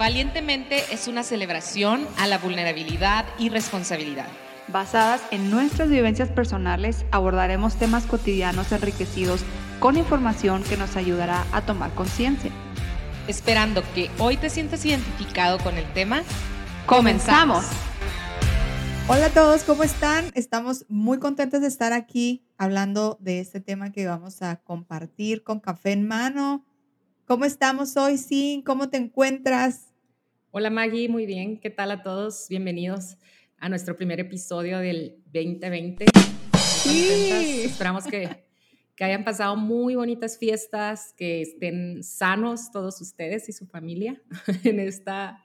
Valientemente es una celebración a la vulnerabilidad y responsabilidad. Basadas en nuestras vivencias personales, abordaremos temas cotidianos enriquecidos con información que nos ayudará a tomar conciencia. Esperando que hoy te sientas identificado con el tema, comenzamos. Hola a todos, ¿cómo están? Estamos muy contentos de estar aquí hablando de este tema que vamos a compartir con café en mano. ¿Cómo estamos hoy, Sin? ¿Cómo te encuentras? Hola Maggie, muy bien. ¿Qué tal a todos? Bienvenidos a nuestro primer episodio del 2020. Sí. Esperamos que, que hayan pasado muy bonitas fiestas, que estén sanos todos ustedes y su familia en esta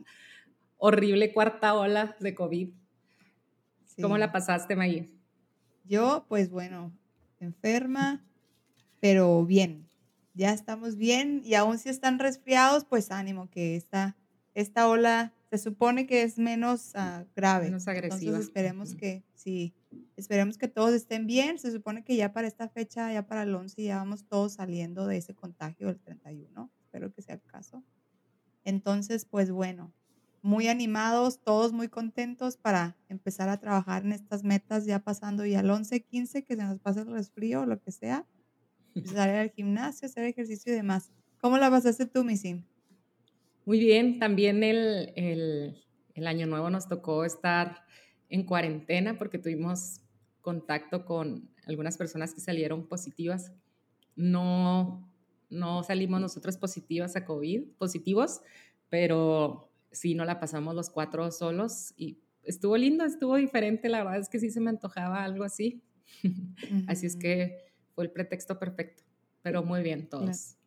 horrible cuarta ola de COVID. ¿Cómo la pasaste, Maggie? Yo, pues bueno, enferma, pero bien. Ya estamos bien y aún si están resfriados, pues ánimo que está esta ola se supone que es menos uh, grave. Menos agresiva. Entonces esperemos que, sí, esperemos que todos estén bien. Se supone que ya para esta fecha, ya para el 11, ya vamos todos saliendo de ese contagio del 31. Espero que sea el caso. Entonces, pues bueno, muy animados, todos muy contentos para empezar a trabajar en estas metas, ya pasando ya al 11, 15, que se nos pase el resfrío o lo que sea. Empezar al gimnasio, hacer ejercicio y demás. ¿Cómo la pasaste tú, Misin? Muy bien, también el, el, el, año nuevo nos tocó estar en cuarentena porque tuvimos contacto con algunas personas que salieron positivas. No, no salimos nosotros positivas a COVID, positivos, pero sí no la pasamos los cuatro solos y estuvo lindo, estuvo diferente, la verdad es que sí se me antojaba algo así. así es que fue el pretexto perfecto, pero muy bien todos. Claro,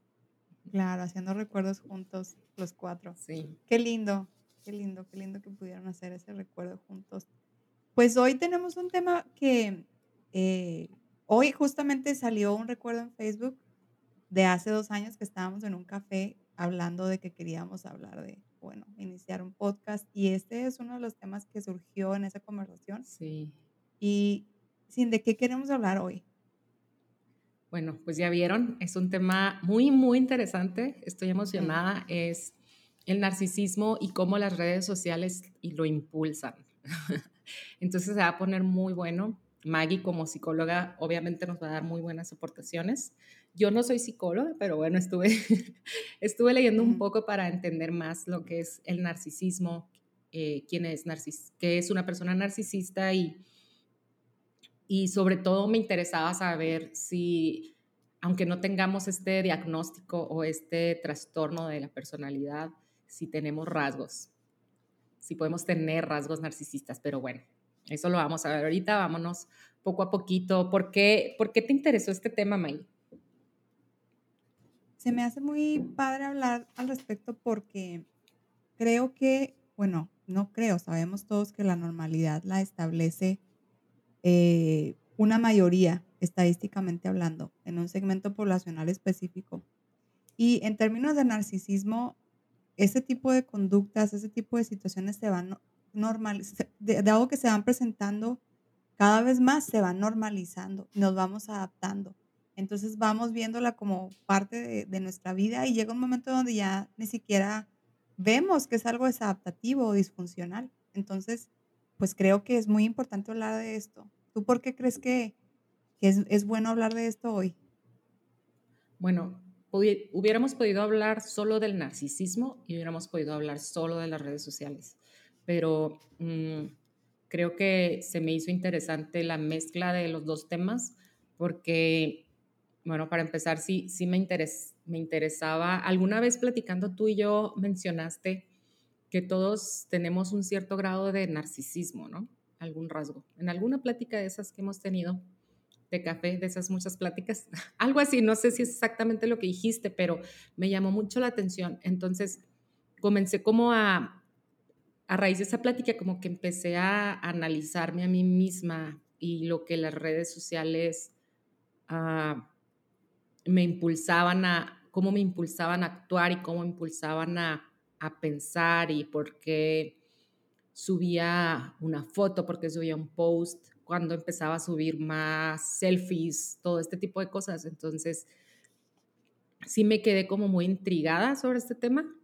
haciendo recuerdos juntos los cuatro. Sí. Qué lindo, qué lindo, qué lindo que pudieron hacer ese recuerdo juntos. Pues hoy tenemos un tema que eh, hoy justamente salió un recuerdo en Facebook de hace dos años que estábamos en un café hablando de que queríamos hablar de, bueno, iniciar un podcast y este es uno de los temas que surgió en esa conversación. Sí. Y sin de qué queremos hablar hoy. Bueno, pues ya vieron, es un tema muy, muy interesante. Estoy emocionada. Es el narcisismo y cómo las redes sociales lo impulsan. Entonces se va a poner muy bueno. Maggie como psicóloga obviamente nos va a dar muy buenas aportaciones. Yo no soy psicóloga, pero bueno, estuve, estuve leyendo un poco para entender más lo que es el narcisismo, eh, quién es narcis qué es una persona narcisista y y sobre todo me interesaba saber si, aunque no tengamos este diagnóstico o este trastorno de la personalidad, si tenemos rasgos, si podemos tener rasgos narcisistas, pero bueno, eso lo vamos a ver ahorita, vámonos poco a poquito. ¿Por qué, ¿por qué te interesó este tema, May? Se me hace muy padre hablar al respecto porque creo que, bueno, no creo, sabemos todos que la normalidad la establece eh, una mayoría, estadísticamente hablando, en un segmento poblacional específico. Y en términos de narcisismo, ese tipo de conductas, ese tipo de situaciones se van normal, de, algo que se van presentando cada vez más, se van normalizando, nos vamos adaptando. Entonces vamos viéndola como parte de, de, nuestra vida y llega un momento donde ya ni siquiera vemos que es algo desadaptativo o disfuncional. Entonces, pues creo que es muy importante hablar de esto. ¿Tú por qué crees que, es, bueno hablar de esto hoy? Bueno, hubiéramos podido hablar solo del narcisismo y hubiéramos podido hablar solo de las redes sociales, pero mm, creo que se me hizo interesante la mezcla de los dos temas porque, bueno, para empezar, sí, sí me, me interesaba, alguna vez platicando tú y yo mencionaste que todos tenemos un cierto grado de narcisismo, ¿no? Algún rasgo. En alguna plática de esas que hemos tenido de café, de esas muchas pláticas, algo así, no sé si es exactamente lo que dijiste, pero me llamó mucho la atención. Entonces, comencé como a, a raíz de esa plática, como que empecé a analizarme a mí misma y lo que las redes sociales ah, me impulsaban a, cómo me impulsaban a actuar y cómo impulsaban a a pensar y por qué subía una foto, por qué subía un post, cuando empezaba a subir más selfies, todo este tipo de cosas. Entonces, sí me quedé como muy intrigada sobre este tema.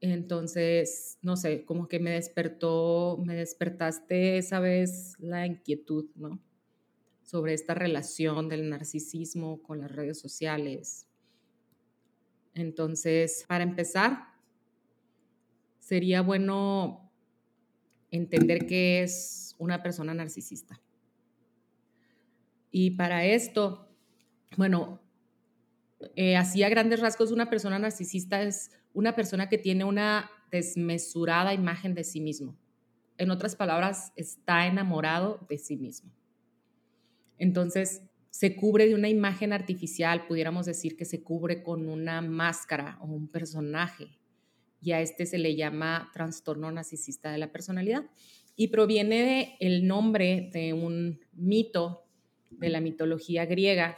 Entonces, no sé, como que me despertó, me despertaste esa vez la inquietud, ¿no? Sobre esta relación del narcisismo con las redes sociales. Entonces, para empezar, sería bueno entender qué es una persona narcisista. Y para esto, bueno, eh, así a grandes rasgos, una persona narcisista es una persona que tiene una desmesurada imagen de sí mismo. En otras palabras, está enamorado de sí mismo. Entonces, se cubre de una imagen artificial, pudiéramos decir que se cubre con una máscara o un personaje. Y a este se le llama trastorno narcisista de la personalidad. Y proviene del nombre de un mito de la mitología griega,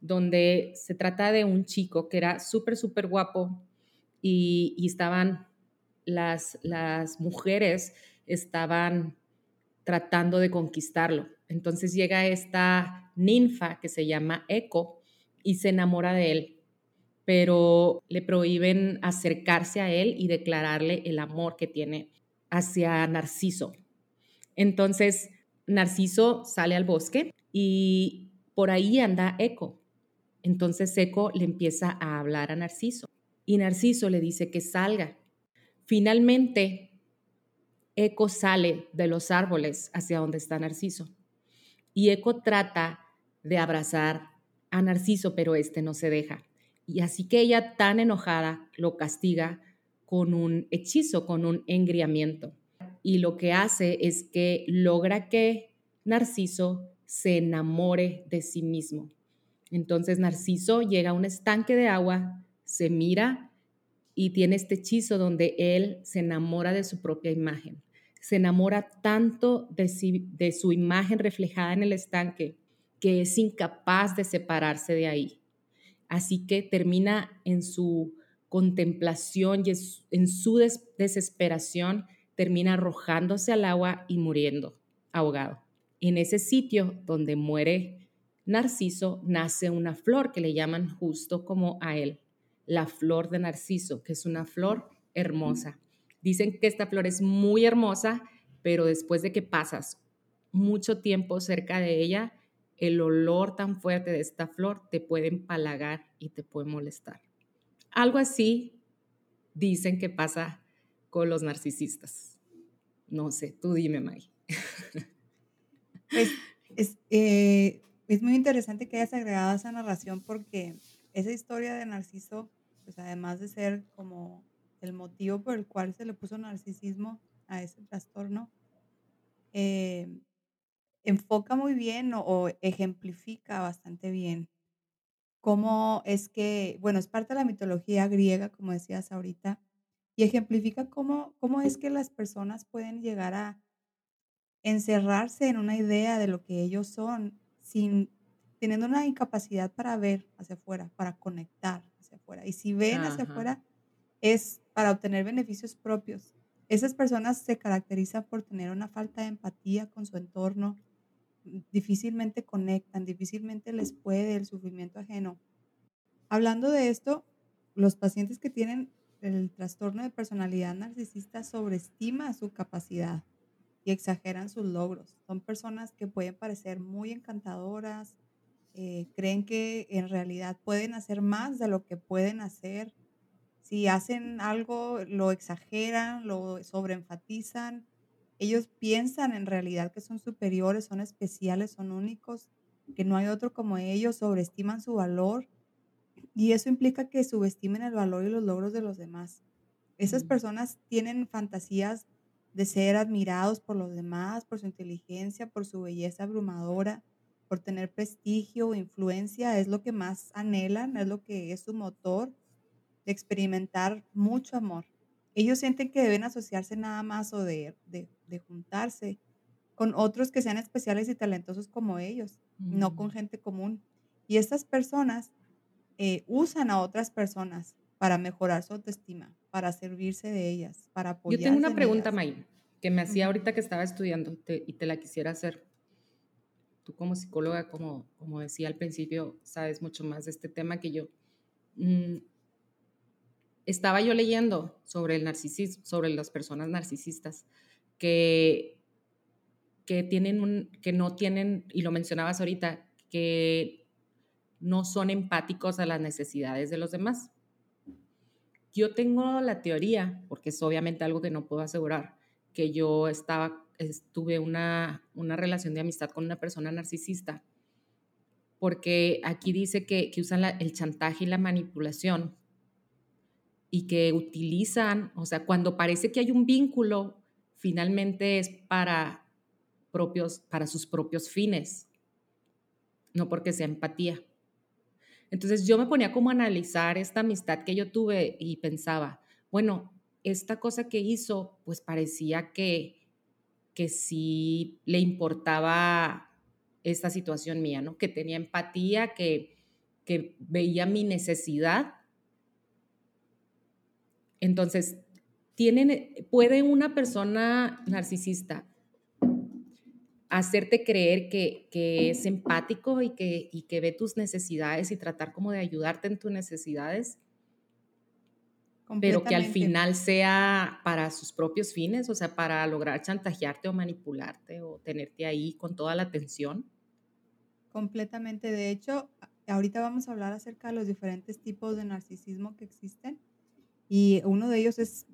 donde se trata de un chico que era súper, súper guapo, y, estaban las, las mujeres estaban tratando de conquistarlo. Entonces llega esta ninfa que se llama Eco y se enamora de él, pero le prohíben acercarse a él y declararle el amor que tiene hacia Narciso. Entonces Narciso sale al bosque y por ahí anda Eco. Entonces Eco le empieza a hablar a Narciso y Narciso le dice que salga. Finalmente, Eco sale de los árboles hacia donde está Narciso y Eco trata de abrazar a Narciso, pero este no se deja. Y así que ella, tan enojada, lo castiga con un hechizo, con un engriamiento. Y lo que hace es que logra que Narciso se enamore de sí mismo. Entonces Narciso llega a un estanque de agua, se mira y tiene este hechizo donde él se enamora de su propia imagen. Se enamora tanto de, de su imagen reflejada en el estanque que es incapaz de separarse de ahí. Así que termina en su contemplación y en su desesperación, termina arrojándose al agua y muriendo, ahogado. En ese sitio donde muere Narciso nace una flor que le llaman justo como a él, la flor de narciso, que es una flor hermosa. Dicen que esta flor es muy hermosa, pero después de que pasas mucho tiempo cerca de ella, el olor tan fuerte de esta flor te puede empalagar y te puede molestar. Algo así dicen que pasa con los narcisistas. No sé, tú dime, May. Pues, es, eh, es muy interesante que hayas agregado esa narración porque esa historia de Narciso pues además de ser como el motivo por el cual se le puso narcisismo a ese trastorno, eh, enfoca muy bien o, ejemplifica bastante bien cómo es que, bueno, es parte de la mitología griega, como decías ahorita, y ejemplifica cómo, cómo es que las personas pueden llegar a encerrarse en una idea de lo que ellos son sin teniendo una incapacidad para ver hacia afuera, para conectar hacia afuera. Y si ven hacia afuera es para obtener beneficios propios. Esas personas se caracterizan por tener una falta de empatía con su entorno, difícilmente conectan, difícilmente les puede el sufrimiento ajeno. Hablando de esto, los pacientes que tienen el trastorno de personalidad narcisista sobreestiman su capacidad y exageran sus logros. Son personas que pueden parecer muy encantadoras, eh, creen que en realidad pueden hacer más de lo que pueden hacer. Si hacen algo, lo exageran, lo sobreenfatizan. Ellos piensan en realidad que son superiores, son especiales, son únicos, que no hay otro como ellos, sobreestiman su valor y eso implica que subestimen el valor y los logros de los demás. Esas personas tienen fantasías de ser admirados por los demás, por su inteligencia, por su belleza abrumadora, por tener prestigio o influencia, es lo que más anhelan, es lo que es su motor de experimentar mucho amor. Ellos sienten que deben asociarse nada más o de, juntarse con otros que sean especiales y talentosos como ellos, no con mm. gente común. Y estas personas eh, usan a otras personas para mejorar su autoestima, para servirse de ellas, para apoyarse. Yo tengo una pregunta, May, que me hacía ahorita que estaba estudiando y te la quisiera hacer tú como psicóloga, como, como decía al principio, sabes mucho más de este tema que yo. Mm, estaba yo leyendo sobre el narcisismo, sobre las personas narcisistas, que, que, tienen un, que no tienen, y lo mencionabas ahorita, que no son empáticos a las necesidades de los demás. Yo tengo la teoría, porque es obviamente algo que no puedo asegurar, que yo estaba, tuve una, una relación de amistad con una persona narcisista, porque aquí dice que, que usan el chantaje y la manipulación y que utilizan, o sea, cuando parece que hay un vínculo, finalmente es para, propios, para sus propios fines, no porque sea empatía. Entonces yo me ponía como a analizar esta amistad que yo tuve y pensaba, bueno, esta cosa que hizo, pues parecía que, que sí le importaba esta situación mía, ¿no? Que tenía empatía, que, que veía mi necesidad. Entonces, tienen, puede una persona narcisista hacerte creer que, es empático y que, y que ve tus necesidades y tratar como de ayudarte en tus necesidades, pero que al final sea para sus propios fines, o sea, para lograr chantajearte o manipularte o tenerte ahí con toda la atención. Completamente. De hecho, ahorita vamos a hablar acerca de los diferentes tipos de narcisismo que existen y uno de ellos es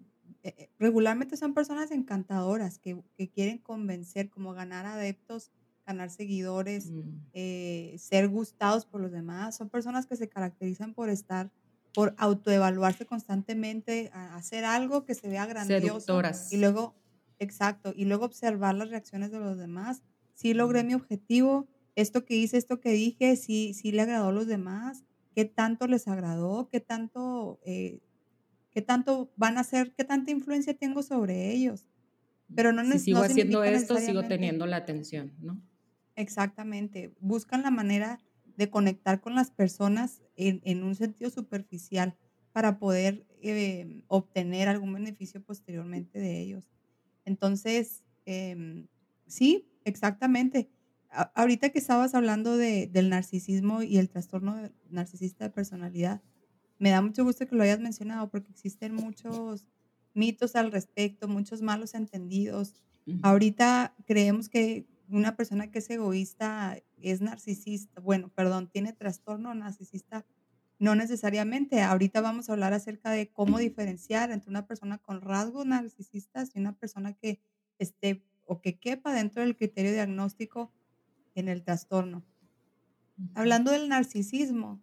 eh, eh, regularmente son personas encantadoras que, que, quieren convencer, como ganar adeptos, ganar seguidores, mm. eh, ser gustados por los demás. Son personas que se caracterizan por estar, por autoevaluarse constantemente, hacer algo que se vea grandioso. Y luego, exacto, y luego observar las reacciones de los demás. Si logré mm. mi objetivo, esto que hice, esto que dije, si sí le agradó a los demás, qué tanto les agradó, qué tanto qué tanto van a ser, qué tanta influencia tengo sobre ellos. Pero no Si sigo haciendo esto, sigo teniendo la atención, ¿no? Exactamente. Buscan la manera de conectar con las personas en, un sentido superficial para poder eh, obtener algún beneficio posteriormente de ellos. Entonces, em, sí, exactamente. ahorita que estabas hablando de, del narcisismo y el trastorno narcisista de personalidad, me da mucho gusto que lo hayas mencionado porque existen muchos mitos al respecto, muchos malos entendidos. Ahorita creemos que una persona que es egoísta es narcisista, bueno, perdón, tiene trastorno narcisista, no necesariamente. Ahorita vamos a hablar acerca de cómo diferenciar entre una persona con rasgos narcisistas y una persona que esté o que quepa dentro del criterio diagnóstico en el trastorno. Hablando del narcisismo,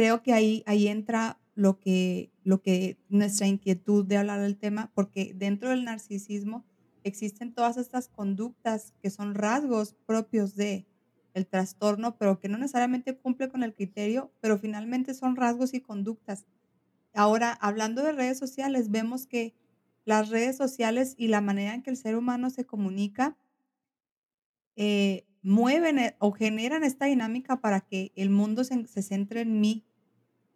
creo que ahí, ahí entra lo que, lo que nuestra inquietud de hablar del tema, porque dentro del narcisismo existen todas estas conductas que son rasgos propios de el trastorno, pero que no necesariamente cumple con el criterio, pero finalmente son rasgos y conductas. Ahora, hablando de redes sociales, vemos que las redes sociales y la manera en que el ser humano se comunica eh, mueven eh, o generan esta dinámica para que el mundo se, se centre en mí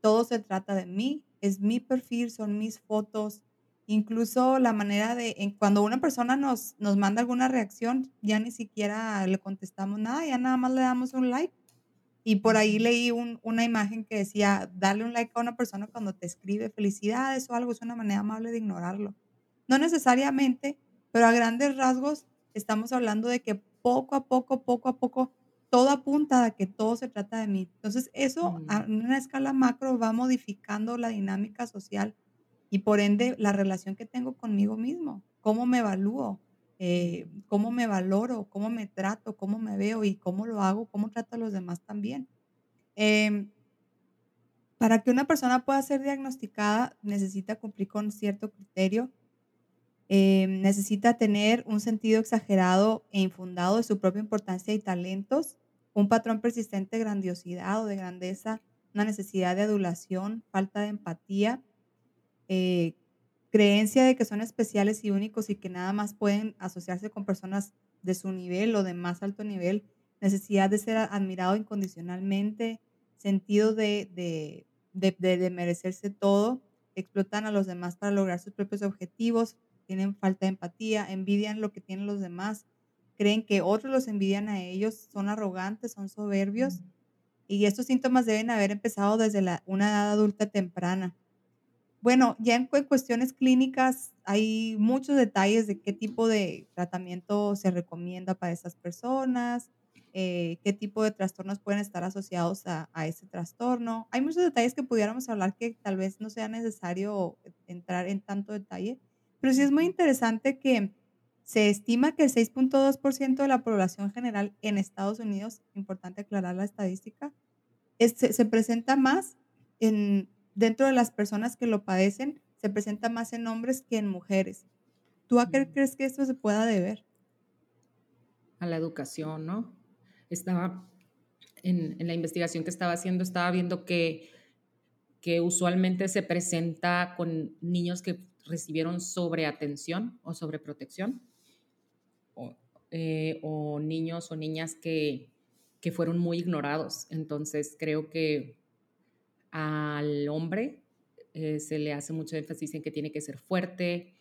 todo se trata de mí, es mi perfil, son mis fotos, incluso la manera de, en, cuando una persona nos, nos manda alguna reacción, ya ni siquiera le contestamos nada, ya nada más le damos un like. Y por ahí leí una imagen que decía, darle un like a una persona cuando te escribe felicidades o algo, es una manera amable de ignorarlo. No necesariamente, pero a grandes rasgos estamos hablando de que poco a poco, poco a poco, todo apunta a que todo se trata de mí. Entonces, eso a una escala macro va modificando la dinámica social y por ende la relación que tengo conmigo mismo, cómo me evalúo, eh, cómo me valoro, cómo me trato, cómo me veo y cómo lo hago, cómo trato a los demás también. Em, para que una persona pueda ser diagnosticada, necesita cumplir con cierto criterio, em, necesita tener un sentido exagerado e infundado de su propia importancia y talentos, un patrón persistente de grandiosidad o de grandeza, una necesidad de adulación, falta de empatía, eh, creencia de que son especiales y únicos y que nada más pueden asociarse con personas de su nivel o de más alto nivel, necesidad de ser admirado incondicionalmente, sentido de, de, de merecerse todo, explotan a los demás para lograr sus propios objetivos, tienen falta de empatía, envidian lo que tienen los demás, creen que otros los envidian a ellos, son arrogantes, son soberbios. Y estos síntomas deben haber empezado desde la, una edad adulta temprana. bueno, ya en cuestiones clínicas hay muchos detalles de qué tipo de tratamiento se recomienda para esas personas, eh, qué tipo de trastornos pueden estar asociados a, a ese trastorno. Hay muchos detalles que pudiéramos hablar que tal vez no sea necesario entrar en tanto detalle, pero sí es muy interesante que se estima que el 6.2% de la población general en Estados Unidos, importante aclarar la estadística, se presenta más en dentro de las personas que lo padecen, se presenta más en hombres que en mujeres. ¿Tú a qué crees que esto se pueda deber? A la educación, ¿no? Estaba en, la investigación que estaba haciendo, estaba viendo que, que usualmente se presenta con niños que recibieron sobreatención o sobreprotección, eh, o niños o niñas que, que fueron muy ignorados. Entonces creo que al hombre eh, se le hace mucho énfasis en que tiene que ser fuerte,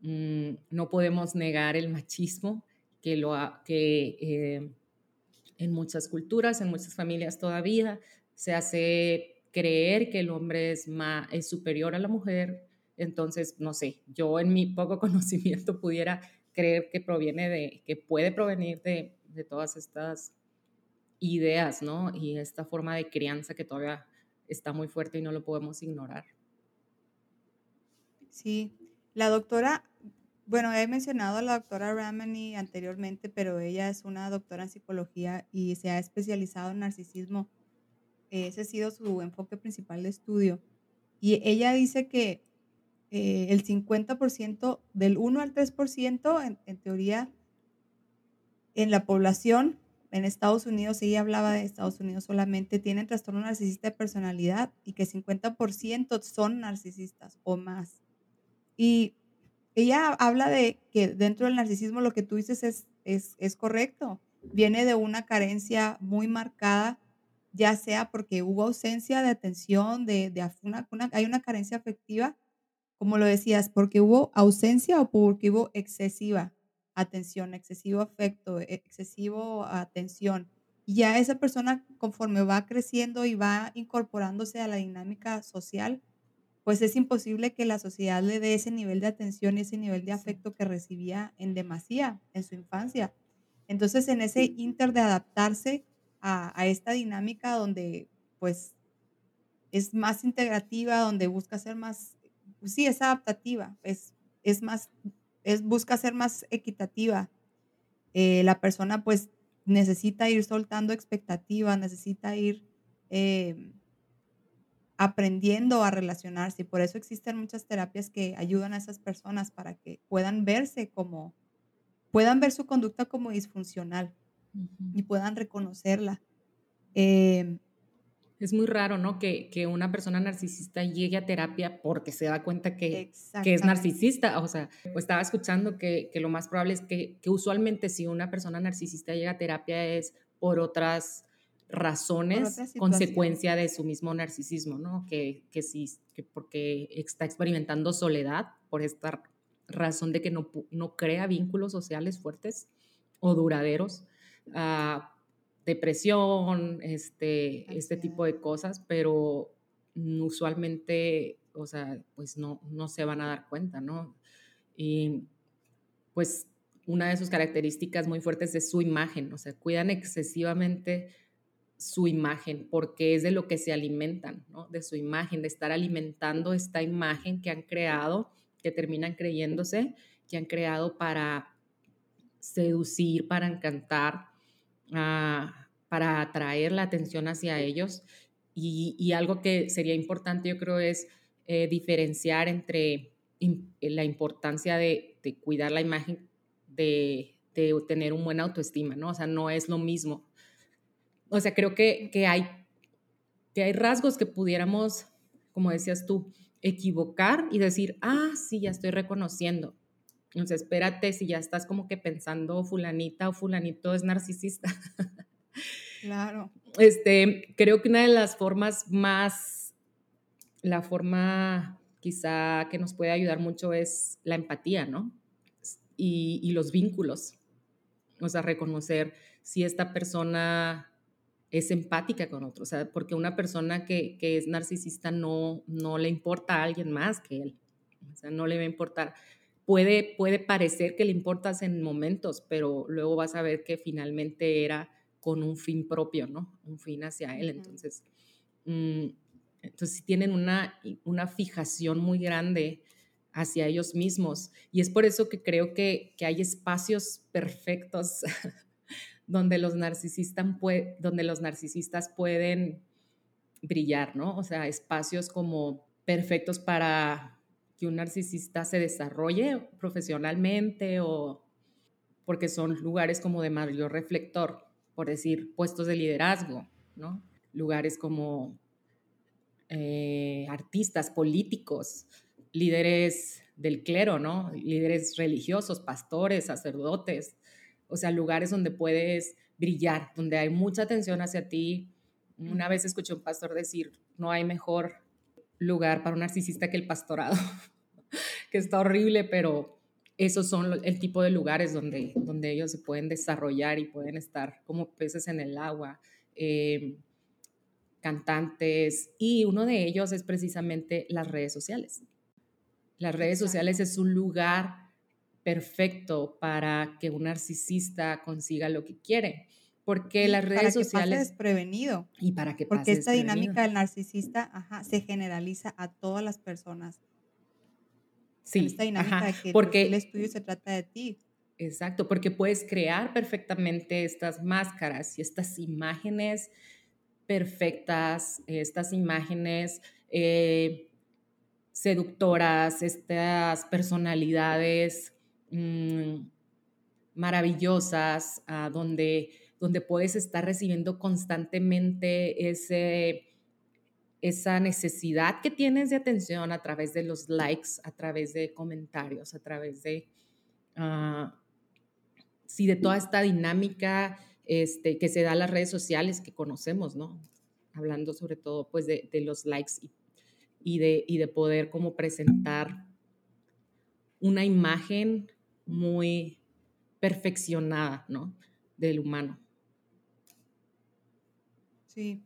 mm, no podemos negar el machismo que, lo que eh, en muchas culturas, en muchas familias todavía se hace creer que el hombre es, más, es superior a la mujer. Entonces, no sé, yo en mi poco conocimiento pudiera creer que proviene de, que puede provenir de, de todas estas ideas, ¿no? Y esta forma de crianza que todavía está muy fuerte y no lo podemos ignorar. Sí, la doctora, bueno, he mencionado a la doctora Ramani anteriormente, pero ella es una doctora en psicología y se ha especializado en narcisismo. Ese ha sido su enfoque principal de estudio. Y ella dice que eh, el 50%, del 1 al 3%, en, en teoría, en la población en Estados Unidos, ella hablaba de Estados Unidos solamente, tienen trastorno narcisista de personalidad y que 50% son narcisistas o más. Y ella habla de que dentro del narcisismo lo que tú dices es, es, es correcto. Viene de una carencia muy marcada, ya sea porque hubo ausencia de atención, de, de hay una carencia afectiva, como lo decías, porque hubo ausencia o porque hubo excesiva atención, excesivo afecto, e, excesivo atención. Y ya esa persona conforme va creciendo y va incorporándose a la dinámica social, pues es imposible que la sociedad le dé ese nivel de atención y ese nivel de afecto que recibía en demasía en su infancia. Entonces, en ese inter de adaptarse a, a esta dinámica donde pues es más integrativa, donde busca ser más, pues sí, es adaptativa, es, es más es, busca ser más equitativa. Eh, la persona pues necesita ir soltando expectativas, necesita ir eh, aprendiendo a relacionarse. Por eso existen muchas terapias que ayudan a esas personas para que puedan verse como, puedan ver su conducta como disfuncional y puedan reconocerla. Eh, es muy raro, ¿no? Que, una persona narcisista llegue a terapia porque se da cuenta que, que es narcisista. O sea, pues estaba escuchando que, lo más probable es que, usualmente si una persona narcisista llega a terapia es por otras razones, consecuencia de su mismo narcisismo, ¿no? Que, que sí, que porque está experimentando soledad por esta razón de que no, no crea vínculos sociales fuertes o duraderos. Uh, depresión, este, este tipo de cosas, pero usualmente, o sea, pues no, no se van a dar cuenta, ¿no? Y pues una de sus características muy fuertes es su imagen, o sea, cuidan excesivamente su imagen porque es de lo que se alimentan, ¿no? De su imagen, de estar alimentando esta imagen que han creado, que terminan creyéndose, que han creado para seducir, para encantar, para atraer la atención hacia ellos. Y, algo que sería importante, yo creo, es eh, diferenciar entre la importancia de, cuidar la imagen, de, tener un buen autoestima, ¿no? O sea, no es lo mismo. O sea, creo que, que, hay, que hay rasgos que pudiéramos, como decías tú, equivocar y decir, ah, sí, ya estoy reconociendo. Entonces, espérate si ya estás como que pensando fulanita o fulanito es narcisista. Claro. Este, creo que una de las formas más, la forma quizá que nos puede ayudar mucho es la empatía, ¿no? Y, los vínculos. O sea, reconocer si esta persona es empática con otros, o sea, porque una persona que, que, es narcisista no, no le importa a alguien más que él, o sea, no le va a importar. Puede, puede parecer que le importas en momentos, pero luego vas a ver que finalmente era con un fin propio, ¿no? Un fin hacia él. Entonces, mm, entonces tienen una, una fijación muy grande hacia ellos mismos. Y es por eso que creo que, que hay espacios perfectos donde los, narcisistas donde los narcisistas pueden brillar, ¿no? O sea, espacios como perfectos para que un narcisista se desarrolle profesionalmente o porque son lugares como de mayor reflector, por decir, puestos de liderazgo, ¿no? Lugares como eh, artistas, políticos, líderes del clero, ¿no? Líderes religiosos, pastores, sacerdotes, o sea, lugares donde puedes brillar, donde hay mucha atención hacia ti. Una vez escuché un pastor decir, no hay mejor lugar para un narcisista que el pastorado, que está horrible, pero esos son el tipo de lugares donde, donde ellos se pueden desarrollar y pueden estar como peces en el agua, em, cantantes, y uno de ellos es precisamente las redes sociales. Las redes sociales es un lugar perfecto para que un narcisista consiga lo que quiere. Porque las redes para sociales... Pase desprevenido. Y para que Porque esta dinámica del narcisista se generaliza a todas las personas. Sí, esta dinámica de que porque el estudio se trata de ti. Exacto, porque puedes crear perfectamente estas máscaras y estas imágenes perfectas, estas imágenes eh, seductoras, estas personalidades Mm, maravillosas, donde, donde puedes estar recibiendo constantemente ese, esa necesidad que tienes de atención a través de los likes, a través de comentarios, a través de, uh, sí, de toda esta dinámica este, que se da en las redes sociales que conocemos, ¿no? Hablando sobre todo, pues, de, de los likes y, y, de, y de poder como presentar una imagen muy perfeccionada, ¿no? Del humano. Sí.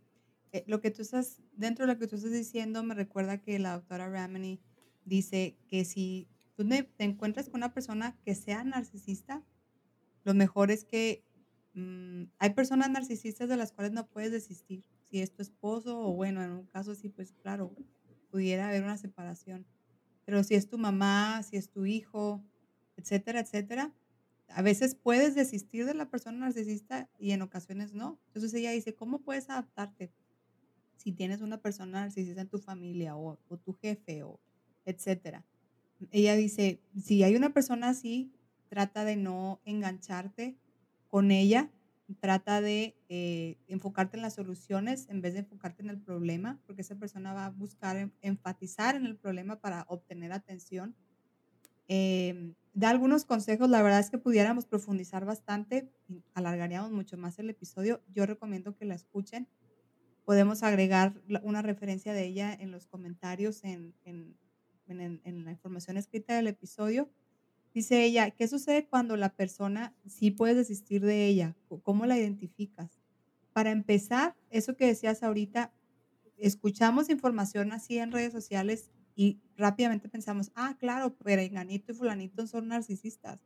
Eh, lo que tú estás, dentro de lo que tú estás diciendo, me recuerda que la doctora Ramani dice que si tú te encuentras con una persona que sea narcisista, lo mejor es que mm, hay personas narcisistas de las cuales no puedes desistir. Si es tu esposo o bueno, en un caso así, pues claro, pudiera haber una separación. Pero si es tu mamá, si es tu hijo, etcétera, etcétera. A veces puedes desistir de la persona narcisista y en ocasiones no. Entonces ella dice, ¿cómo puedes adaptarte si tienes una persona narcisista en tu familia o, tu jefe o etcétera? Ella dice, si hay una persona así, trata de no engancharte con ella, trata de eh, enfocarte en las soluciones en vez de enfocarte en el problema, porque esa persona va a buscar enfatizar en el problema para obtener atención. Eh, da algunos consejos, la verdad es que pudiéramos profundizar bastante, alargaríamos mucho más el episodio. Yo recomiendo que la escuchen. Podemos agregar una referencia de ella en los comentarios, en, en, en, la información escrita del episodio. Dice ella, ¿qué sucede cuando la persona sí puedes desistir de ella? ¿Cómo la identificas? Para empezar, eso que decías ahorita, escuchamos información así en redes sociales y rápidamente pensamos, ah, claro, Perenganito y Fulanito son narcisistas.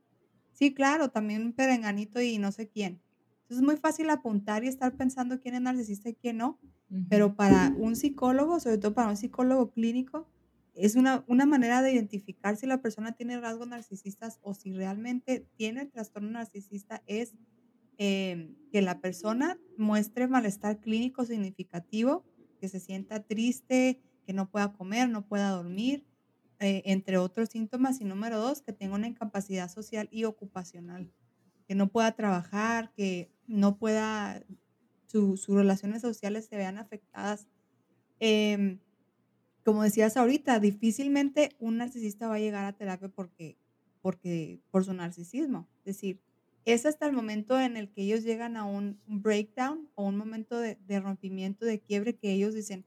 Sí, claro, también Perenganito y no sé quién. Entonces es muy fácil apuntar y estar pensando quién es narcisista y quién no, pero para un psicólogo, sobre todo para un psicólogo clínico, es una, una manera de identificar si la persona tiene rasgos narcisistas o si realmente tiene trastorno narcisista es em, que la persona muestre malestar clínico significativo, que se sienta triste, que no pueda comer, no pueda dormir, eh, entre otros síntomas. Y número dos, que tenga una incapacidad social y ocupacional, que no pueda trabajar, que no pueda, sus relaciones sociales se vean afectadas. Em, como decías ahorita, difícilmente un narcisista va a llegar a terapia porque, porque, por su narcisismo. Es decir, es hasta el momento en el que ellos llegan a un breakdown o un momento de, de rompimiento, de quiebre, que ellos dicen,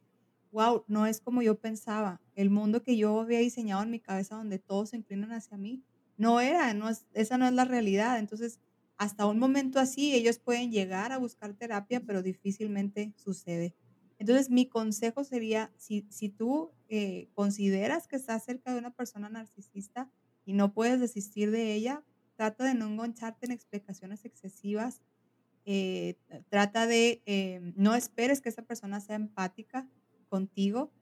wow, no es como yo pensaba. El mundo que yo había diseñado en mi cabeza donde todos se inclinan hacia mí, no era, no es, esa no es la realidad. Entonces, hasta un momento así ellos pueden llegar a buscar terapia, pero difícilmente sucede. Entonces, mi consejo sería, si, si tú eh, consideras que estás cerca de una persona narcisista y no puedes desistir de ella, trata de no engancharte en explicaciones excesivas. Eh, trata de, eh, no esperes que esa persona sea empática contigo.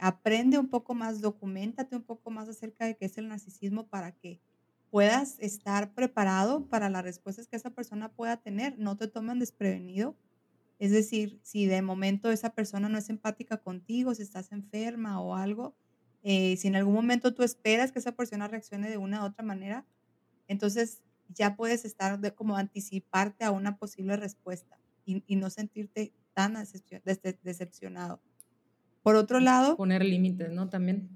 aprende un poco más, documentate un poco más acerca de qué es el narcisismo para que puedas estar preparado para las respuestas que esa persona pueda tener. No te tomen desprevenido es decir, si de momento esa persona no es empática contigo, si estás enferma o algo, eh, si en algún momento tú esperas que esa persona reaccione de una u otra manera, entonces ya puedes estar de, como anticiparte a una posible respuesta y no sentirte tan decepcionado. Por otro lado... Poner límites, ¿no? También.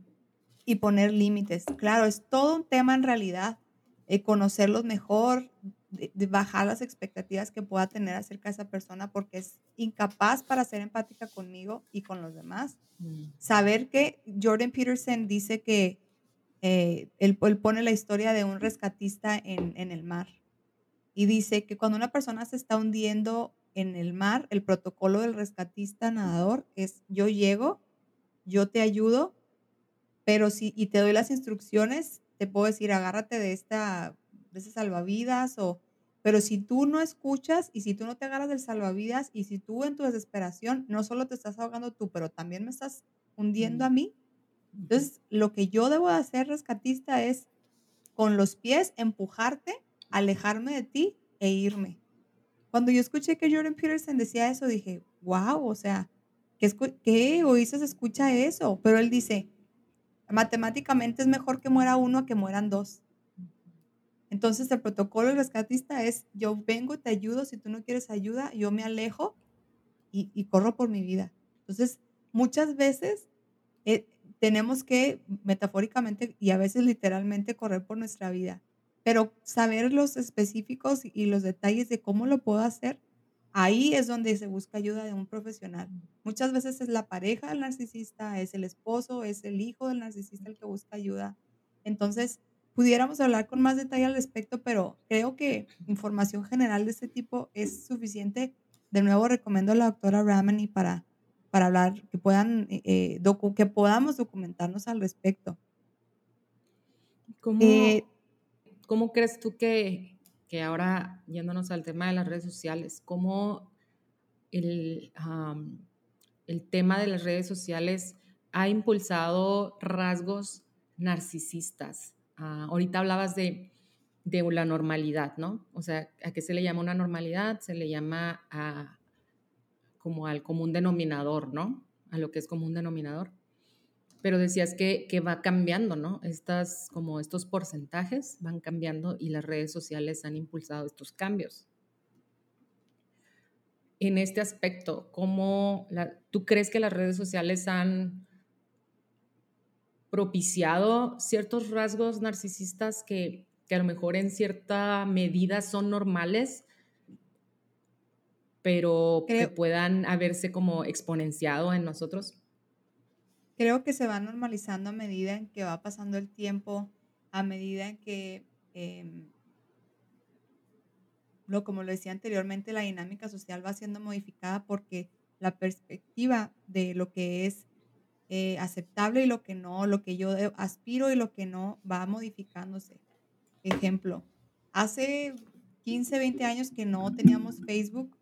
Y poner límites. Claro, es todo un tema en realidad. Eh, conocerlos mejor, de, bajar las expectativas que pueda tener acerca de esa persona porque es incapaz para ser empática conmigo y con los demás. Mm. Saber que Jordan Peterson dice que eh, él, pone la historia de un rescatista en, en el mar y dice que cuando una persona se está hundiendo en el mar, el protocolo del rescatista nadador es yo llego, yo te ayudo, pero si y te doy las instrucciones, te puedo decir agárrate de esta de ese salvavidas o pero si tú no escuchas y si tú no te agarras del salvavidas y si tú en tu desesperación no solo te estás ahogando tú, pero también me estás hundiendo a mí, entonces lo que yo debo de hacer, rescatista, es con los pies empujarte, alejarme de ti e irme. Cuando yo escuché que Jordan Peterson decía eso, dije, wow, o sea, ¿qué, qué escucha eso? Pero él dice, matemáticamente es mejor que muera uno a que mueran dos. Entonces el protocolo rescatista es, yo vengo, te ayudo, si tú no quieres ayuda, yo me alejo y, corro por mi vida. Entonces, muchas veces eh, tenemos que metafóricamente y a veces literalmente correr por nuestra vida, pero saber los específicos y los detalles de cómo lo puedo hacer, ahí es donde se busca ayuda de un profesional. Muchas veces es la pareja del narcisista, es el esposo, es el hijo del narcisista el que busca ayuda. Entonces, pudiéramos hablar con más detalle al respecto, pero creo que información general de este tipo es suficiente. De nuevo, recomiendo a la doctora Ramani para, para hablar, que, puedan, eh, eh, que podamos documentarnos al respecto. ¿Cómo, eh, ¿cómo crees tú que, que, ahora, yéndonos al tema de las redes sociales, cómo el, el tema de las redes sociales ha impulsado rasgos narcisistas Ah, ahorita hablabas de, de, la normalidad, ¿no? O sea, ¿a qué se le llama una normalidad? Se le llama a, como al común denominador, ¿no? A lo que es común denominador. Pero decías que, que va cambiando, ¿no? Estas, como estos porcentajes van cambiando y las redes sociales han impulsado estos cambios. En este aspecto, ¿cómo la, tú crees que las redes sociales han propiciado ciertos rasgos narcisistas que, a lo mejor en cierta medida son normales, pero que puedan haberse como exponenciado en nosotros? Creo que se va normalizando a medida en que va pasando el tiempo, a medida en que, em, lo, como lo decía anteriormente, la dinámica social va siendo modificada porque la perspectiva de lo que es eh, aceptable y lo que no, lo que yo aspiro y lo que no va modificándose. Ejemplo, hace 15, 20 años que no teníamos Facebook,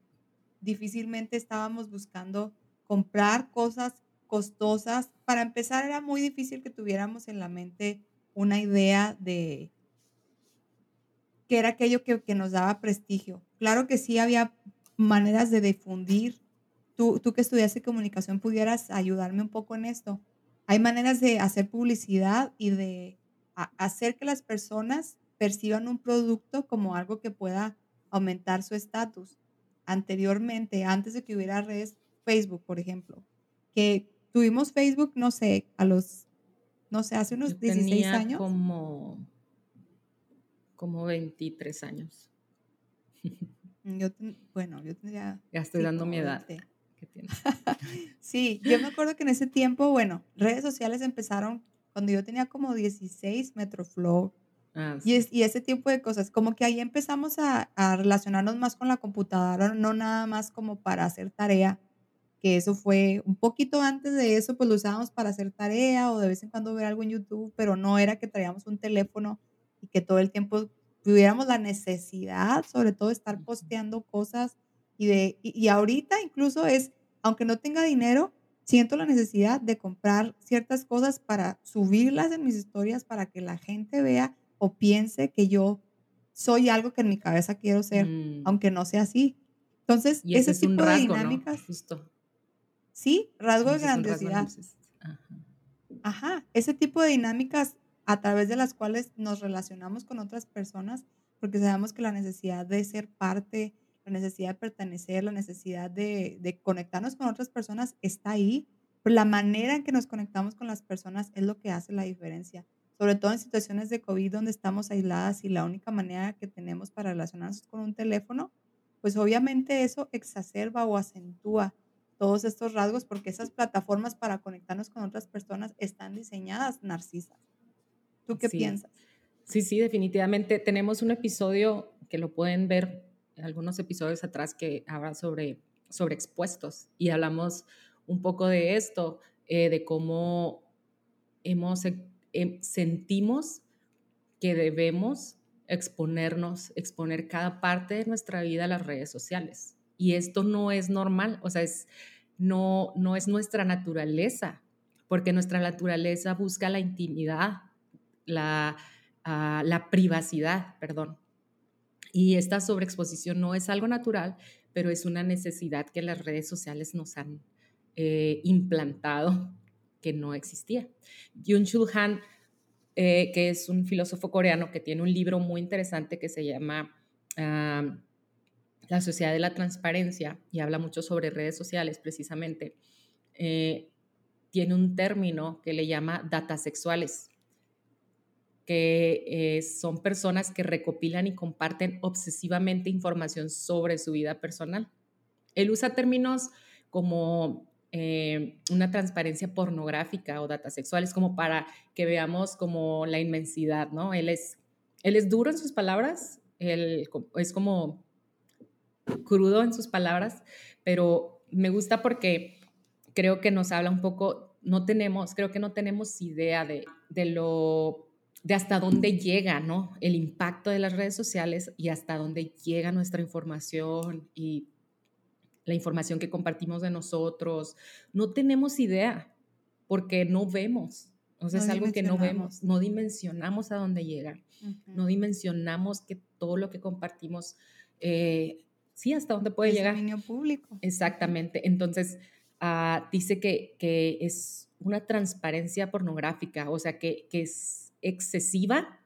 difícilmente estábamos buscando comprar cosas costosas. Para empezar, era muy difícil que tuviéramos en la mente una idea de que era aquello que, que nos daba prestigio. Claro que sí había maneras de difundir tú, tú que estudiaste comunicación pudieras ayudarme un poco en esto. Hay maneras de hacer publicidad y de hacer que las personas perciban un producto como algo que pueda aumentar su estatus. Anteriormente, antes de que hubiera redes, Facebook, por ejemplo, que tuvimos Facebook, no sé, a los, no sé, hace unos 16 años. Como, como 23 años. Yo, bueno, yo tendría... Ya estoy dando mi edad. sí, yo me acuerdo que en ese tiempo, bueno, redes sociales empezaron cuando yo tenía como 16, Metroflow, Ah, Y, es, sí. y ese tipo de cosas, como que ahí empezamos a, a relacionarnos más con la computadora, no nada más como para hacer tarea, que eso fue un poquito antes de eso, pues lo usábamos para hacer tarea o de vez en cuando ver algo en YouTube, pero no era que traíamos un teléfono y que todo el tiempo tuviéramos la necesidad, sobre todo de estar posteando cosas y de y, y ahorita incluso es, aunque no tenga dinero, siento la necesidad de comprar ciertas cosas para subirlas en mis historias para que la gente vea o piense que yo soy algo que en mi cabeza quiero ser, Mm, aunque no sea así. Entonces, y ese ese es un tipo de rasgo, ¿no? dinámicas Justo. Sí, rasgo de grandiosidad. Ajá. Ajá, ese tipo de dinámicas a través de las cuales nos relacionamos con otras personas, porque sabemos que la necesidad de ser parte, la necesidad de pertenecer, la necesidad de, de conectarnos con otras personas está ahí, pero la manera en que nos conectamos con las personas es lo que hace la diferencia. Sobre todo en situaciones de COVID donde estamos aisladas y la única manera que tenemos para relacionarnos es con un teléfono, pues obviamente eso exacerba o acentúa todos estos rasgos, porque esas plataformas para conectarnos con otras personas están diseñadas narcisas. ¿Tú qué Sí. piensas? Sí, sí, definitivamente. Tenemos un episodio que lo pueden ver, algunos episodios atrás que habla sobre, sobre expuestos y hablamos un poco de esto, eh, de cómo hemos, eh, em- sentimos que debemos exponernos, exponer cada parte de nuestra vida a las redes sociales. Y esto no es normal, o sea, es, no, no es nuestra naturaleza, porque nuestra naturaleza busca la intimidad, la, ah, la privacidad, perdón. Y esta sobreexposición no es algo natural, pero es una necesidad que las redes sociales nos han eh, implantado que no existía. Byung-Chul Han, eh, que es un filósofo coreano que tiene un libro muy interesante que se llama ah, La sociedad de la transparencia y habla mucho sobre redes sociales precisamente, eh, tiene un término que le llama datas sexuales que eh, son personas que recopilan y comparten obsesivamente información sobre su vida personal. Él usa términos como eh, una transparencia pornográfica o datas sexuales como para que veamos como la inmensidad, ¿no? Él es, él duro en sus palabras, es como crudo en sus palabras, pero me gusta porque creo que nos habla un poco, no tenemos, creo que no tenemos idea de, de lo de hasta dónde llega, ¿no? El impacto de las redes sociales y hasta dónde llega nuestra información y la información que compartimos de nosotros. No tenemos idea porque no vemos. O sea, No es algo que no vemos, no dimensionamos a dónde llega, no dimensionamos que todo lo que compartimos, eh, sí, hasta dónde puede Es llegar. dominio público. Exactamente. Entonces, ah, dice que, que es una transparencia pornográfica, o sea, que, que es excesiva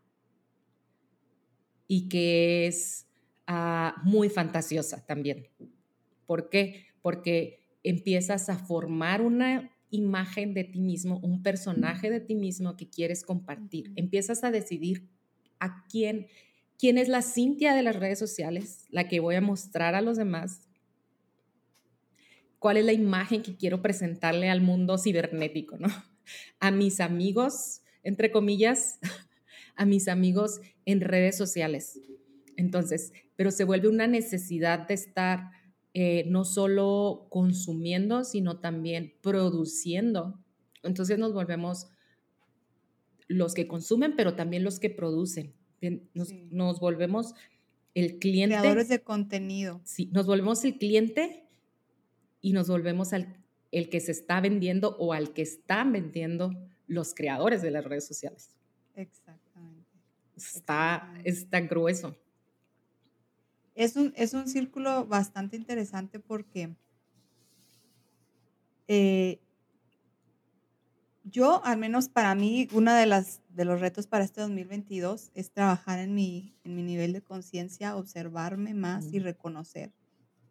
y que es ah, muy fantasiosa también. ¿Por qué? Porque empiezas a formar una imagen de ti mismo, un personaje de ti mismo que quieres compartir. Empiezas a decidir a quién, quién es la Cintia de las redes sociales, la que voy a mostrar a los demás, cuál es la imagen que quiero presentarle al mundo cibernético, ¿no? A mis amigos, entre comillas, a mis amigos en redes sociales. Entonces, pero se vuelve una necesidad de estar eh, no solo consumiendo, sino también produciendo. Entonces nos volvemos los que consumen, pero también los que producen. Nos, Sí. nos volvemos el cliente, Creadores de contenido. sí, nos volvemos el cliente y nos volvemos al, el que se está vendiendo o al que están vendiendo los creadores de las redes sociales. Exactamente. Está, Exactamente. está grueso. Es un, es un círculo bastante interesante porque eh, yo, al menos para mí, uno de, las, de los retos para este 2022 es trabajar en mi, en mi nivel de conciencia, observarme más y Ujú. reconocer,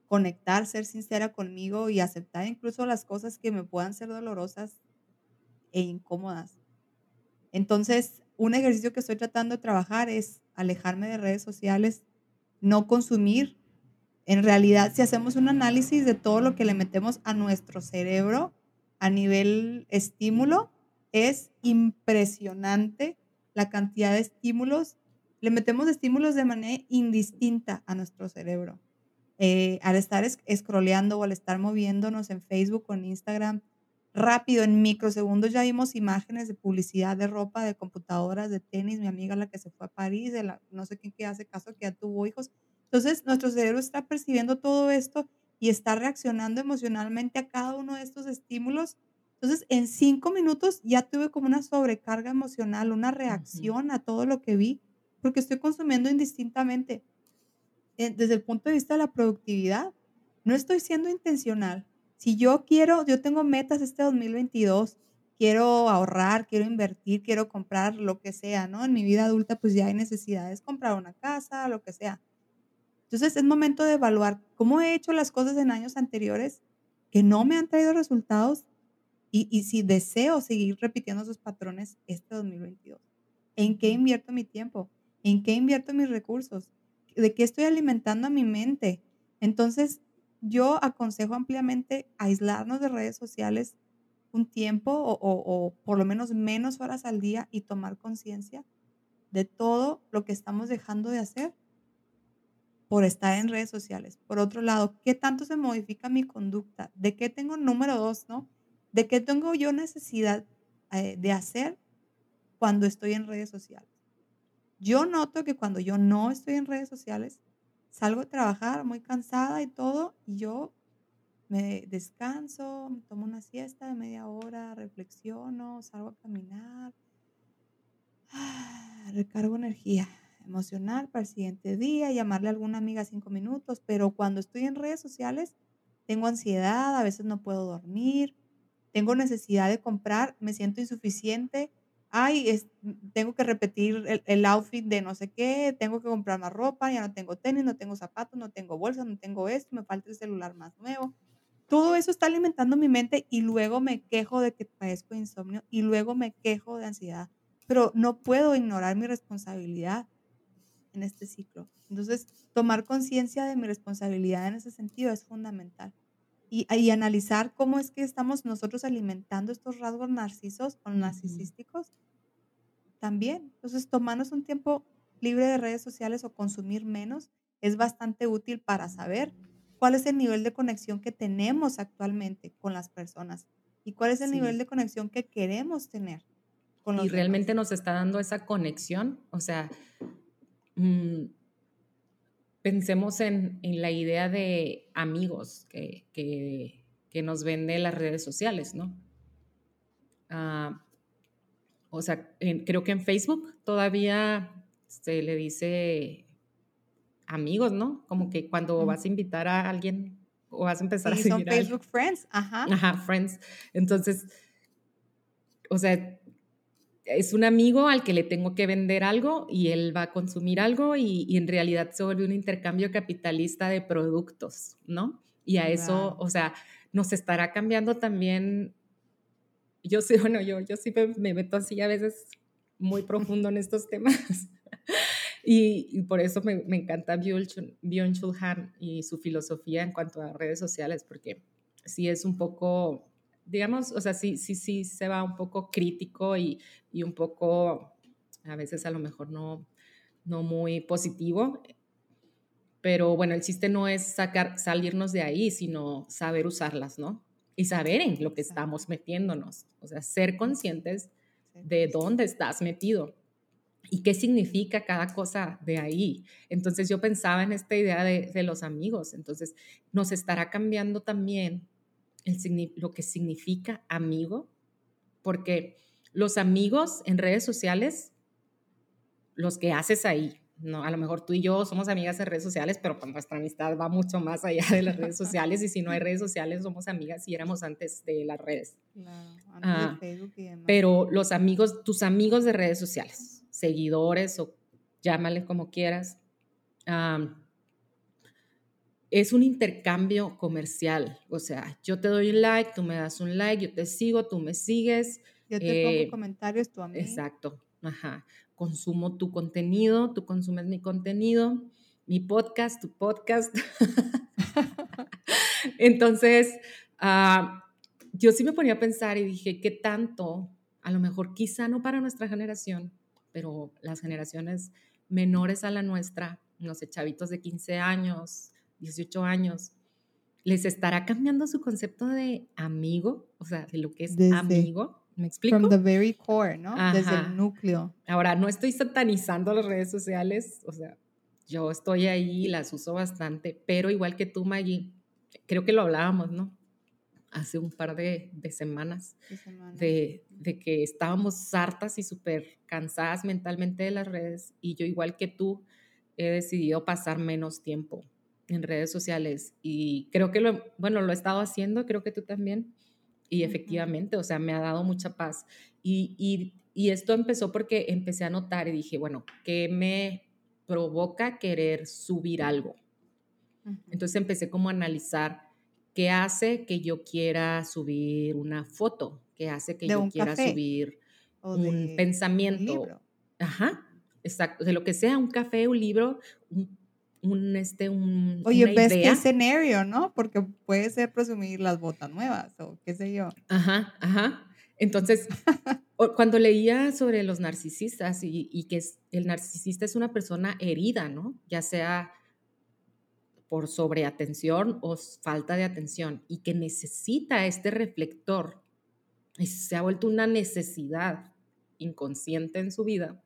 conectar, ser sincera conmigo y aceptar incluso las cosas que me puedan ser dolorosas e incómodas. Entonces, un ejercicio que estoy tratando de trabajar es alejarme de redes sociales, no consumir. En realidad, si hacemos un análisis de todo lo que le metemos a nuestro cerebro a nivel estímulo, es impresionante la cantidad de estímulos le metemos estímulos de manera indistinta a nuestro cerebro. Eh, al estar scrolleando o al estar moviéndonos en Facebook o en Instagram, rápido, en microsegundos ya vimos imágenes de publicidad de ropa, de computadoras, de tenis, mi amiga la que se fue a París, de la, no sé quién que hace caso, que ya tuvo hijos. Entonces, nuestro cerebro está percibiendo todo esto y está reaccionando emocionalmente a cada uno de estos estímulos. Entonces, en cinco minutos ya tuve como una sobrecarga emocional, una reacción a todo lo que vi, porque estoy consumiendo indistintamente. Eh, desde el punto de vista de la productividad, no estoy siendo intencional. Si yo quiero, yo tengo metas este 2022, quiero ahorrar, quiero invertir, quiero comprar lo que sea, ¿no? En mi vida adulta, pues ya hay necesidades, comprar una casa, lo que sea. Entonces es momento de evaluar cómo he hecho las cosas en años anteriores que no me han traído resultados y, y si deseo seguir repitiendo esos patrones este 2022. ¿En qué invierto mi tiempo? ¿En qué invierto mis recursos? ¿De qué estoy alimentando a mi mente? Entonces, yo aconsejo ampliamente aislarnos de redes sociales un tiempo o, o, por lo menos menos horas al día y tomar conciencia de todo lo que estamos dejando de hacer por estar en redes sociales. Por otro lado, ¿qué tanto se modifica mi conducta? ¿De qué tengo número dos, no? ¿De qué tengo yo necesidad eh, de hacer cuando estoy en redes sociales? Yo noto que cuando yo no estoy en redes sociales, salgo a trabajar muy cansada y todo, y yo me descanso, tomo una siesta de media hora, reflexiono, salgo a caminar, ah, recargo energía emocional para el siguiente día, llamarle a alguna amiga cinco minutos, pero cuando estoy en redes sociales, tengo ansiedad, a veces no puedo dormir, tengo necesidad de comprar, me siento insuficiente, ay, tengo que repetir el, el, outfit de no sé qué, tengo que comprar más ropa, ya no tengo tenis, no tengo zapatos, no tengo bolsa, no tengo esto, me falta el celular más nuevo. Todo eso está alimentando mi mente y luego me quejo de que padezco insomnio y luego me quejo de ansiedad, pero no puedo ignorar mi responsabilidad en este ciclo. Entonces, tomar conciencia de mi responsabilidad en ese sentido es fundamental. Y, y, analizar cómo es que estamos nosotros alimentando estos rasgos narcisos o narcisísticos también. Entonces, tomarnos un tiempo libre de redes sociales o consumir menos es bastante útil para saber cuál es el nivel de conexión que tenemos actualmente con las personas y cuál es el nivel de conexión que queremos tener con los Y realmente nos está dando esa conexión, o sea, Mm, pensemos en, la idea de amigos que, que, nos vende las redes sociales, ¿no? Ah, o sea, creo que en Facebook todavía se le dice amigos, ¿no? Como que cuando vas a invitar a alguien o vas a empezar a seguir son Facebook Friends, ajá. Ajá, Friends. Entonces, o sea, es un amigo al que le tengo que vender algo y él va a consumir algo y, en realidad se vuelve un intercambio capitalista de productos, ¿no? Y a eso, o sea, nos estará cambiando también. Yo sí, bueno, yo, yo sí me, meto así a veces muy profundo en estos temas. y, por eso me, me encanta Byung-Chul Han y su filosofía en cuanto a redes sociales, porque sí es un poco digamos, o sea, sí, sí, sí se va un poco crítico y, y un poco, a veces a lo mejor no, no muy positivo, pero bueno, el chiste no es sacar, salirnos de ahí, sino saber usarlas, ¿no? Y saber en lo que estamos metiéndonos, o sea, ser conscientes de dónde estás metido y qué significa cada cosa de ahí. Entonces yo pensaba en esta idea de, de los amigos, entonces nos estará cambiando también lo que significa amigo, porque los amigos en redes sociales, los que haces ahí, no, a lo mejor tú y yo somos amigas en redes sociales, pero pues nuestra amistad va mucho más allá de las redes sociales y si no hay redes sociales somos amigas y éramos antes de las redes. Ah, pero los amigos, tus amigos de redes sociales, seguidores o llámale como quieras, es un intercambio comercial. O sea, yo te doy un like, tú me das un like, yo te sigo, tú me sigues. Yo te pongo eh, comentarios, tú a mí. Exacto, ajá. Consumo tu contenido, tú consumes mi contenido, mi podcast, tu podcast. Entonces, ah, yo sí me ponía a pensar y dije, ¿qué tanto? A lo mejor quizá no para nuestra generación, pero las generaciones menores a la nuestra, no sé, chavitos de 15 años, 18 años, les estará cambiando su concepto de amigo, o sea, de lo que es amigo. ¿Me explico? From the very core, ¿no? Desde el núcleo. Ahora, no estoy satanizando las redes sociales, o sea, yo estoy ahí, las uso bastante, pero igual que tú, Maggie, creo que lo hablábamos, ¿no? Hace un par de, semanas, De, de, que estábamos hartas y súper cansadas mentalmente de las redes y yo igual que tú he decidido pasar menos tiempo en redes sociales y creo que lo, bueno, lo he estado haciendo, creo que tú también y efectivamente, o sea, me ha dado mucha paz. Y, y, y, esto empezó porque empecé a notar y dije, bueno, ¿qué me provoca querer subir algo? Entonces empecé como a analizar qué hace que yo quiera subir una foto, qué hace que yo quiera subir un pensamiento. Ajá, exacto, de lo que sea, un café, un libro, un un, este, un, Oye, ves qué escenario, ¿no? Porque puede ser presumir las botas nuevas o qué sé yo. Ajá, ajá. Entonces, cuando leía sobre los narcisistas y, y, que el narcisista es una persona herida, ¿no? Ya sea por sobreatención o falta de atención y que necesita este reflector y se ha vuelto una necesidad inconsciente en su vida.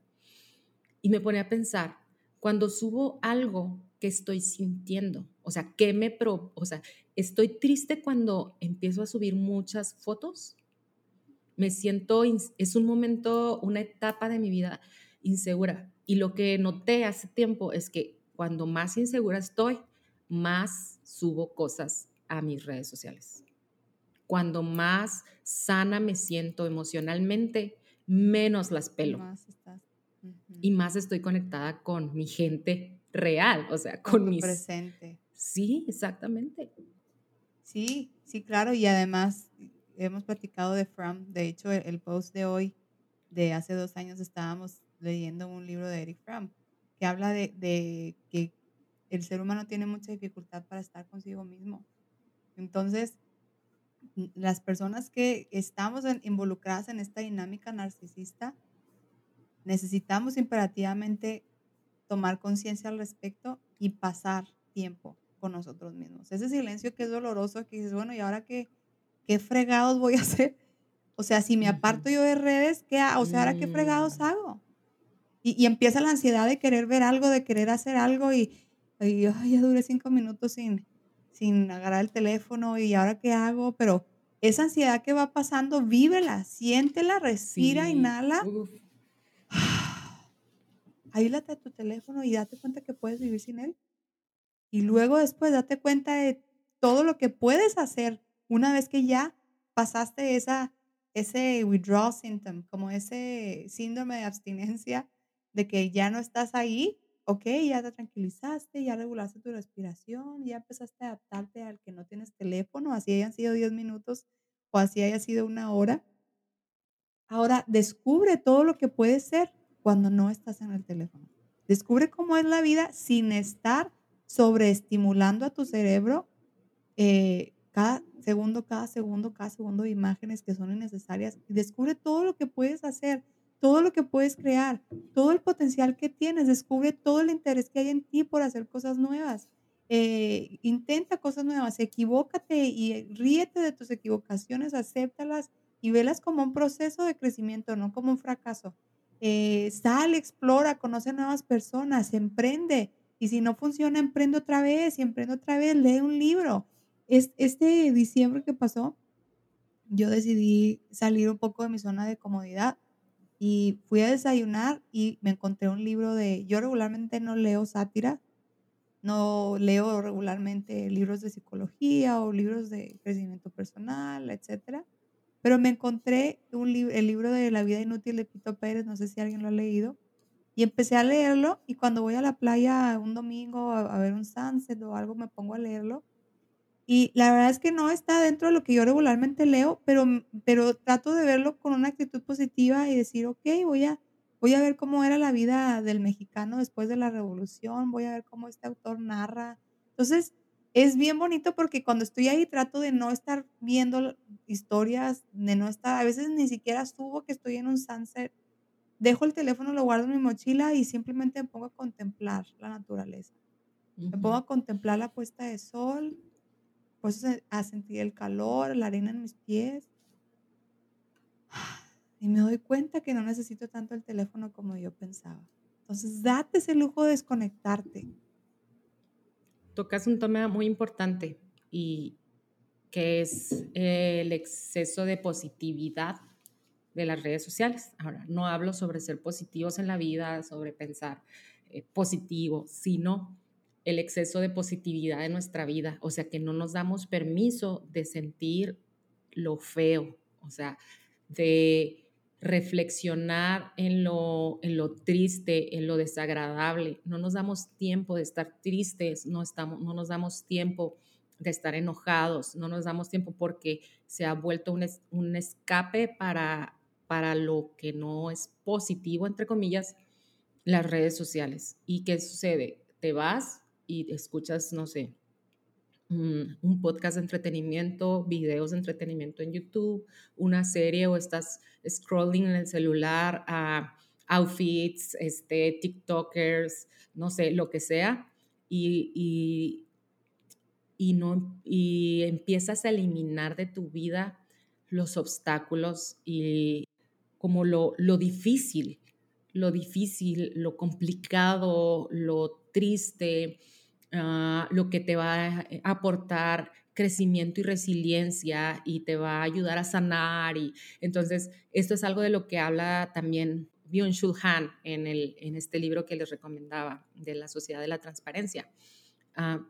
Y me pone a pensar, cuando subo algo qué estoy sintiendo. O sea, ¿qué me pro, o sea, estoy triste cuando empiezo a subir muchas fotos. Me siento, es un momento, una etapa de mi vida insegura. Y lo que noté hace tiempo es que cuando más insegura estoy, más subo cosas a mis redes sociales. Cuando más sana me siento emocionalmente, menos las pelo. Y más estoy conectada con mi gente real, o sea, con, mi presente. Sí, exactamente. Sí, sí, claro, y además hemos platicado de Fromm, de hecho el, post de hoy, de hace dos años estábamos leyendo un libro de Eric Fromm, que habla de, de que el ser humano tiene mucha dificultad para estar consigo mismo. Entonces, las personas que estamos involucradas en esta dinámica narcisista, necesitamos imperativamente tomar conciencia al respecto y pasar tiempo con nosotros mismos. Ese silencio que es doloroso, que dices, bueno, ¿y ahora qué, qué fregados voy a hacer? O sea, si me aparto yo de redes, ¿qué, o sea, ¿ahora qué fregados mm. hago? Y, y, empieza la ansiedad de querer ver algo, de querer hacer algo y, y ya duré cinco minutos sin, sin agarrar el teléfono y ahora qué hago, pero esa ansiedad que va pasando, vívela, siéntela, respira, inhala aíslate tu teléfono y date cuenta que puedes vivir sin él. Y luego después date cuenta de todo lo que puedes hacer una vez que ya pasaste esa, ese withdrawal symptom, como ese síndrome de abstinencia de que ya no estás ahí, ok, ya te tranquilizaste, ya regulaste tu respiración, ya empezaste a adaptarte al que no tienes teléfono, así hayan sido 10 minutos o así haya sido una hora. Ahora descubre todo lo que puedes ser cuando no estás en el teléfono. Descubre cómo es la vida sin estar sobreestimulando a tu cerebro eh, cada segundo, cada segundo, cada segundo de imágenes que son innecesarias. Descubre todo lo que puedes hacer, todo lo que puedes crear, todo el potencial que tienes. Descubre todo el interés que hay en ti por hacer cosas nuevas. Eh, intenta cosas nuevas, equivócate y ríete de tus equivocaciones, acéptalas y velas como un proceso de crecimiento, no como un fracaso eh, sale, explora, conoce nuevas personas, emprende. Y si no funciona, emprende otra vez y emprende otra vez, lee un libro. Es, este diciembre que pasó, yo decidí salir un poco de mi zona de comodidad y fui a desayunar y me encontré un libro de, yo regularmente no leo sátira, no leo regularmente libros de psicología o libros de crecimiento personal, etcétera pero me encontré un el libro de La vida inútil de Pito Pérez, no sé si alguien lo ha leído, y empecé a leerlo y cuando voy a la playa un domingo a, ver un sunset o algo, me pongo a leerlo. Y la verdad es que no está dentro de lo que yo regularmente leo, pero, pero trato de verlo con una actitud positiva y decir, ok, voy a, voy a ver cómo era la vida del mexicano después de la revolución, voy a ver cómo este autor narra. Entonces, es bien bonito porque cuando estoy ahí trato de no estar viendo historias, de no estar, a veces ni siquiera subo que estoy en un sunset dejo el teléfono, lo guardo en mi mochila y simplemente me pongo a contemplar la naturaleza. Me pongo a contemplar la puesta de sol, pues a sentir el calor, la arena en mis pies. Y me doy cuenta que no necesito tanto el teléfono como yo pensaba. Entonces, date ese lujo de desconectarte. Tocas un tema muy importante y que es el exceso de positividad de las redes sociales. Ahora, no hablo sobre ser positivos en la vida, sobre pensar eh, positivo, sino el exceso de positividad en nuestra vida. O sea, que no nos damos permiso de sentir lo feo, o sea, de reflexionar en lo, en lo triste, en lo desagradable. No nos damos tiempo de estar tristes, no, estamos, no nos damos tiempo de estar enojados, no nos damos tiempo porque se ha vuelto un, un escape para, para lo que no es positivo, entre comillas, las redes sociales. ¿Y qué sucede? Te vas y escuchas, no sé, un podcast de entretenimiento, videos de entretenimiento en YouTube, una serie o estás scrolling en el celular a outfits, este, TikTokers, no sé, lo que sea, y, y, no, y empiezas a eliminar de tu vida los obstáculos y como lo, lo difícil, lo difícil, lo complicado, lo triste, ah, lo que te va a aportar crecimiento y resiliencia y te va a ayudar a sanar. Y entonces, esto es algo de lo que habla también Byung-Chul Han en, el, en este libro que les recomendaba de la Sociedad de la Transparencia, ah,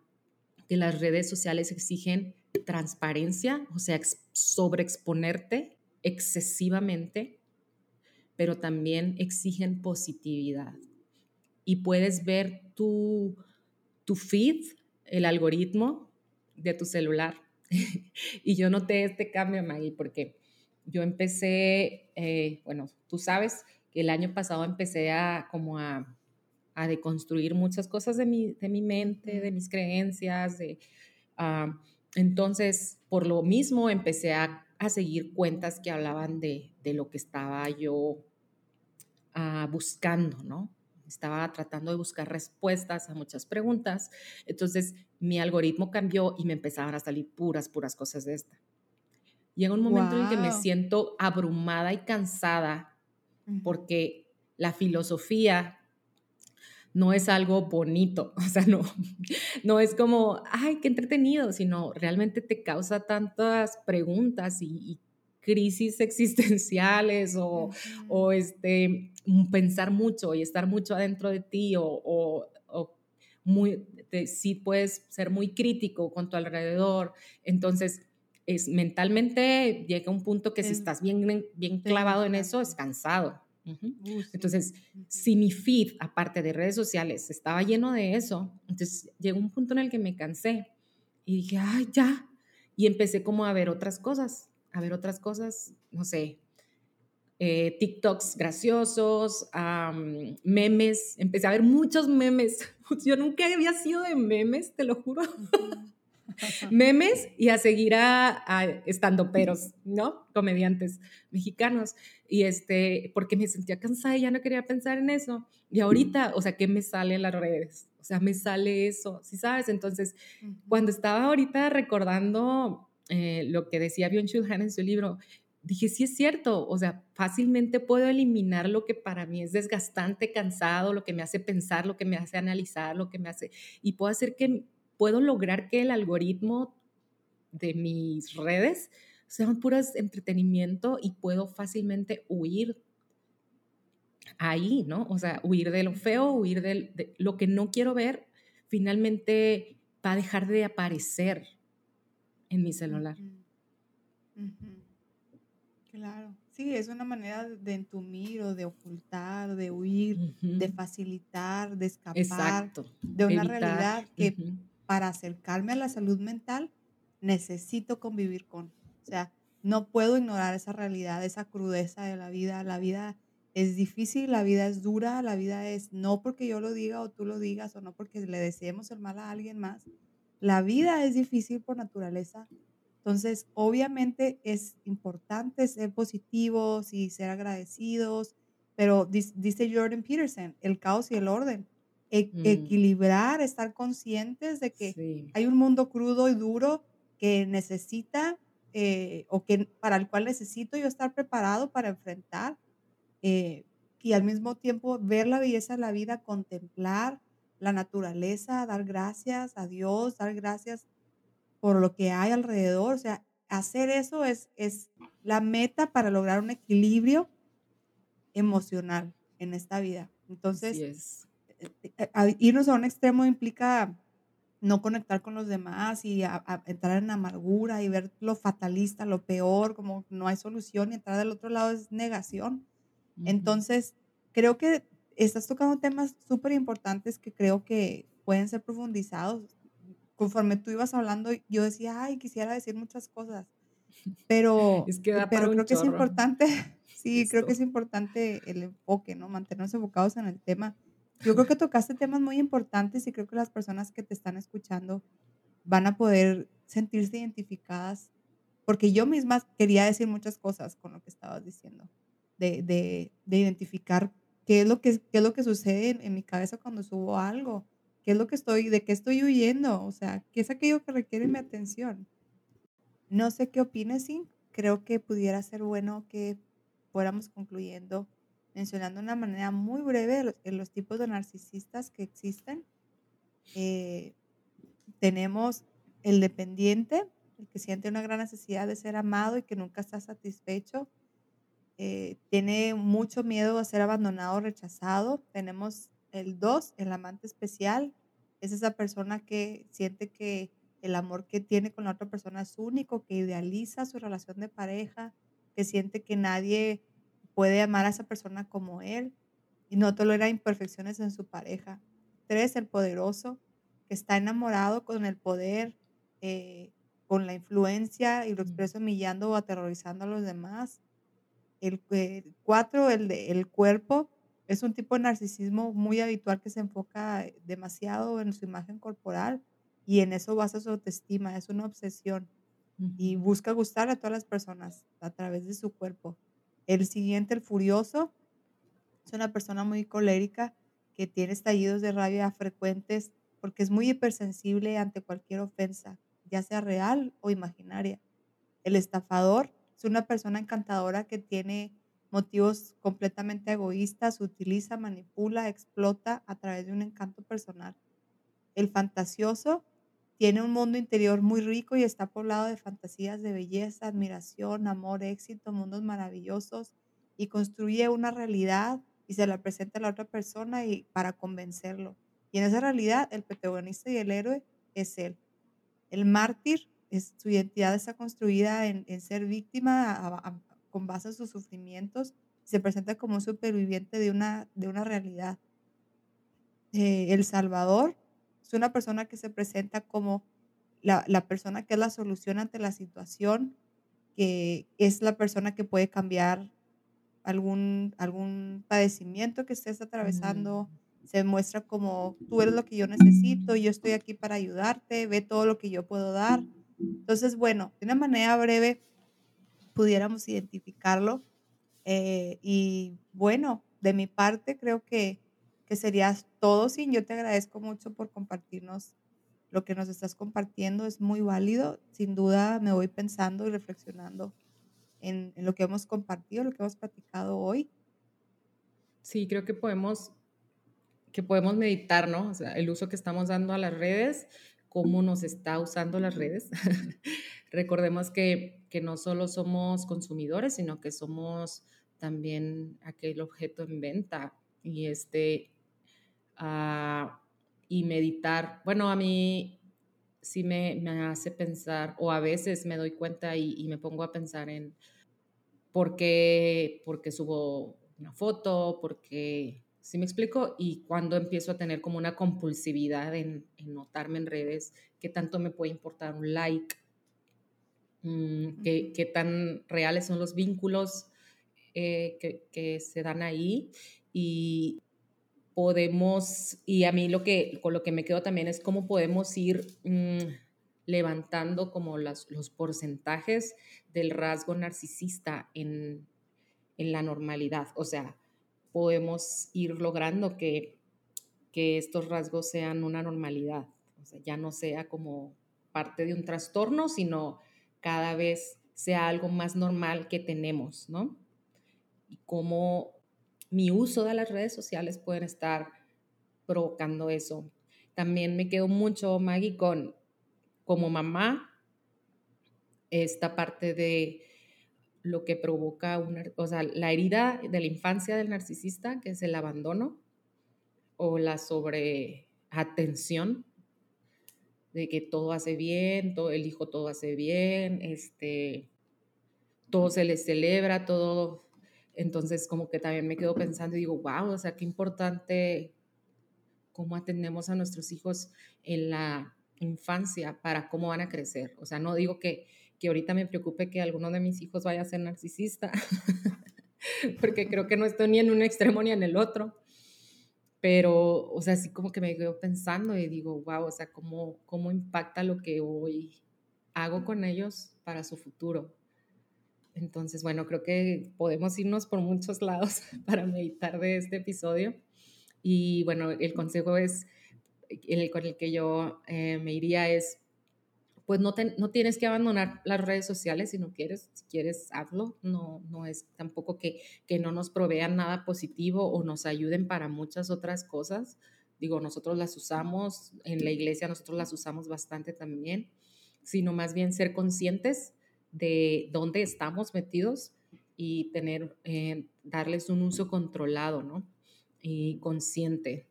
que las redes sociales exigen transparencia, o sea, sobreexponerte excesivamente pero también exigen positividad. Y puedes ver tu, tu feed, el algoritmo de tu celular. y yo noté este cambio, Maggie, porque yo empecé, eh, bueno, tú sabes que el año pasado empecé a como a, deconstruir muchas cosas de mi, de mi mente, de mis creencias. De, ah, entonces, por lo mismo, empecé a, a, seguir cuentas que hablaban de, de lo que estaba yo buscando, ¿no? Estaba tratando de buscar respuestas a muchas preguntas. Entonces mi algoritmo cambió y me empezaban a salir puras, puras cosas de esta. Llega un momento en el que me siento abrumada y cansada porque la filosofía no es algo bonito, o sea, no, no es como, ay, qué entretenido, sino realmente te causa tantas preguntas y, y crisis existenciales o, o, este, pensar mucho y estar mucho adentro de ti o, o, muy, sí puedes ser muy crítico con tu alrededor. Entonces, es, mentalmente llega un punto que si estás bien, bien clavado en eso, es cansado. Entonces, si mi feed, aparte de redes sociales, estaba lleno de eso, entonces llegó un punto en el que me cansé y dije, ay, ya. Y empecé como a ver otras cosas a ver otras cosas, no sé, eh, TikToks graciosos, memes, empecé a ver muchos memes. Yo nunca había sido de memes, te lo juro. memes y a seguir a, estando peros, ¿no? Comediantes mexicanos. Y este, porque me sentía cansada y ya no quería pensar en eso. Y ahorita, o sea, ¿qué me sale en las redes? O sea, me sale eso, ¿sí sabes? Entonces, cuando estaba ahorita recordando eh, lo que decía Byung-Chul Han en su libro, dije, sí es cierto, o sea, fácilmente puedo eliminar lo que para mí es desgastante, cansado, lo que me hace pensar, lo que me hace analizar, lo que me hace, y puedo hacer que, puedo lograr que el algoritmo de mis redes sean puras entretenimiento y puedo fácilmente huir ahí, ¿no? O sea, huir de lo feo, huir de lo que no quiero ver, finalmente va a dejar de aparecer en mi celular. Claro, sí, es una manera de entumir o de ocultar, de huir, de facilitar, de escapar de una realidad que para acercarme a la salud mental necesito convivir con. O sea, no puedo ignorar esa realidad, esa crudeza de la vida. La vida es difícil, la vida es dura, la vida es no porque yo lo diga o tú lo digas o no porque le deseemos el mal a alguien más, la vida es difícil por naturaleza. Entonces, obviamente es importante ser positivos y ser agradecidos, pero dice Jordan Peterson, el caos y el orden. E, mm. Equilibrar, estar conscientes de que hay un mundo crudo y duro que necesita eh, o que para el cual necesito yo estar preparado para enfrentar eh, y al mismo tiempo ver la belleza de la vida, contemplar la naturaleza, dar gracias a Dios, dar gracias por lo que hay alrededor. O sea, hacer eso es, es la meta para lograr un equilibrio emocional en esta vida. Entonces, eh, eh, irnos a un extremo implica no conectar con los demás y entrar en amargura y ver lo fatalista, lo peor, como no hay solución y entrar del otro lado es negación. Entonces, creo que estás tocando temas súper importantes que creo que pueden ser profundizados. Conforme tú ibas hablando, yo decía, ay, quisiera decir muchas cosas, pero, pero creo que es importante, sí, creo que es importante el enfoque, ¿no? Mantenernos enfocados en el tema. Yo creo que tocaste temas muy importantes y creo que las personas que te están escuchando van a poder sentirse identificadas, porque yo misma quería decir muchas cosas con lo que estabas diciendo de, de, de identificar qué es lo que, qué es lo que sucede en, mi cabeza cuando subo algo, qué es lo que estoy, de qué estoy huyendo, o sea, qué es aquello que requiere mi atención. No sé qué opines, sí, creo que pudiera ser bueno que fuéramos concluyendo mencionando de una manera muy breve los, los tipos de narcisistas que existen. Eh, tenemos el dependiente, el que siente una gran necesidad de ser amado y que nunca está satisfecho. Eh, tiene mucho miedo a ser abandonado o rechazado. Tenemos el 2, el amante especial. Es esa persona que siente que el amor que tiene con la otra persona es único, que idealiza su relación de pareja, que siente que nadie puede amar a esa persona como él y no tolera imperfecciones en su pareja. Tres, el poderoso, que está enamorado con el poder, eh, con la influencia y lo expresa humillando o aterrorizando a los demás. El eh, cuatro, el el cuerpo, es un tipo de narcisismo muy habitual que se enfoca demasiado en su imagen corporal y en eso basa su autoestima, es una obsesión y busca gustar a todas las personas a través de su cuerpo. El siguiente, el furioso, es una persona muy colérica que tiene estallidos de rabia frecuentes porque es muy hipersensible ante cualquier ofensa, ya sea real o imaginaria. El estafador es una persona encantadora que tiene motivos completamente egoístas, utiliza, manipula, explota a través de un encanto personal. El fantasioso tiene un mundo interior muy rico y está poblado de fantasías de belleza, admiración, amor, éxito, mundos maravillosos y construye una realidad y se la presenta a la otra persona y para convencerlo. Y en esa realidad el protagonista y el héroe es él. El mártir es, su identidad está construida en, ser víctima con base en sus sufrimientos. Se presenta como un superviviente de una, de una realidad. Eh, el Salvador es una persona que se presenta como la, la, persona que es la solución ante la situación, que es la persona que puede cambiar algún, algún padecimiento que estés atravesando. Se muestra como tú eres lo que yo necesito, yo estoy aquí para ayudarte, ve todo lo que yo puedo dar. Entonces, bueno, de una manera breve pudiéramos identificarlo. Eh, y bueno, de mi parte creo que, que sería todo. Sin yo te agradezco mucho por compartirnos lo que nos estás compartiendo. Es muy válido. Sin duda me voy pensando y reflexionando en, lo que hemos compartido, lo que hemos platicado hoy. Sí, creo que podemos que podemos meditar, ¿no? O sea, el uso que estamos dando a las redes cómo nos está usando las redes. Recordemos que, que, no solo somos consumidores, sino que somos también aquel objeto en venta y este uh, y meditar. Bueno, a mí sí me, me, hace pensar o a veces me doy cuenta y, y me pongo a pensar en por qué, por qué subo una foto, porque ¿Sí me explico? Y cuando empiezo a tener como una compulsividad en, notarme en redes, ¿qué tanto me puede importar un like? Mm, ¿qué, tan reales son los vínculos eh, que, se dan ahí? Y podemos, y a mí lo que, con lo que me quedo también es cómo podemos ir mm, levantando como los porcentajes del rasgo narcisista en, en la normalidad. O sea, podemos ir logrando que, que estos rasgos sean una normalidad, o sea, ya no sea como parte de un trastorno, sino cada vez sea algo más normal que tenemos, ¿no? Y cómo mi uso de las redes sociales pueden estar provocando eso. También me quedo mucho, Maggie, con como mamá, esta parte de lo que provoca una, o sea, la herida de la infancia del narcisista, que es el abandono, o la sobreatención, de que todo hace bien, todo, el hijo todo hace bien, este, todo se le celebra, todo. Entonces, como que también me quedo pensando y digo, wow, o sea, qué importante cómo atendemos a nuestros hijos en la infancia para cómo van a crecer. O sea, no digo que, que ahorita me preocupe que alguno de mis hijos vaya a ser narcisista, porque creo que no estoy ni en un extremo ni en el otro. Pero, o sea, así como que me quedo pensando y digo, wow, o sea, cómo, cómo impacta lo que hoy hago con ellos para su futuro. Entonces, bueno, creo que podemos irnos por muchos lados para meditar de este episodio. Y bueno, el consejo es, el con el que yo eh, me iría es, pues no, tienes que abandonar las redes sociales si no quieres, si quieres hazlo, no, no es tampoco que, que no nos provean nada positivo o nos ayuden para muchas otras cosas. Digo, nosotros las usamos, en la iglesia nosotros las usamos bastante también, sino más bien ser conscientes de dónde estamos metidos y tener, eh, darles un uso controlado, ¿no? Y consciente,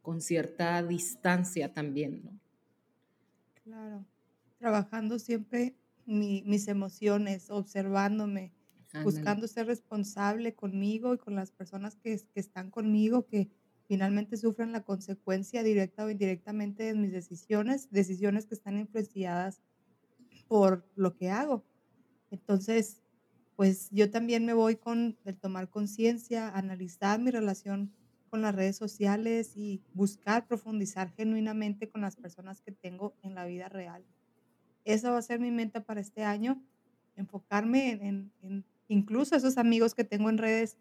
con cierta distancia también, ¿no? Claro, trabajando siempre mis emociones, observándome, buscando ser responsable conmigo y con las personas que, que están conmigo, que finalmente sufren la consecuencia directa o indirectamente de mis decisiones, decisiones que están influenciadas por lo que hago. Entonces, pues yo también me voy con el tomar conciencia, analizar mi relación con las redes sociales y buscar profundizar genuinamente con las personas que tengo en la vida real. Esa va a ser mi meta para este año, enfocarme en, incluso esos amigos que tengo en redes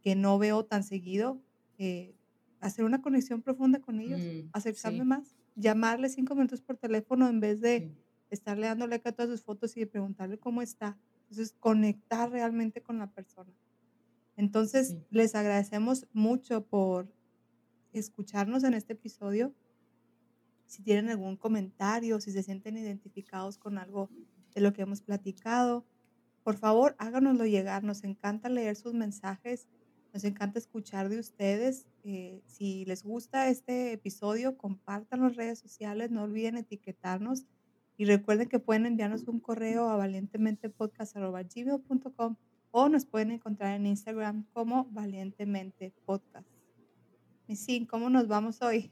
que no veo tan seguido, eh, hacer una conexión profunda con ellos, mm, acercarme más, llamarles cinco minutos por teléfono en vez de estarle dando like a todas sus fotos y preguntarle cómo está. Entonces, conectar realmente con la persona. Entonces, les agradecemos mucho por escucharnos en este episodio. Si tienen algún comentario, si se sienten identificados con algo de lo que hemos platicado, por favor, háganoslo llegar. Nos encanta leer sus mensajes, nos encanta escuchar de ustedes. Eh, si les gusta este episodio, compartan las redes sociales, no olviden etiquetarnos y recuerden que pueden enviarnos un correo a valientementepodcast.com o nos pueden encontrar en Instagram como Valientemente Podcast. sí, ¿cómo nos vamos hoy?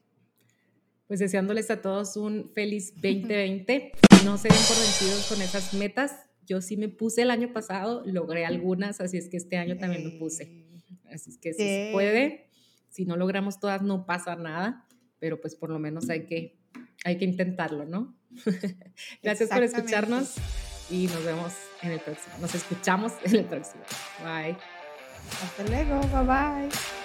Pues deseándoles a todos un feliz 2020. No se den por vencidos con esas metas. Yo sí me puse el año pasado, logré algunas, así es que este año también me puse. Así es que si se puede, si no logramos todas no pasa nada, pero pues por lo menos hay que, hay que intentarlo, ¿no? Gracias por escucharnos y nos vemos en el próximo. Nos escuchamos en el próximo. Bye. Hasta luego. Bye bye.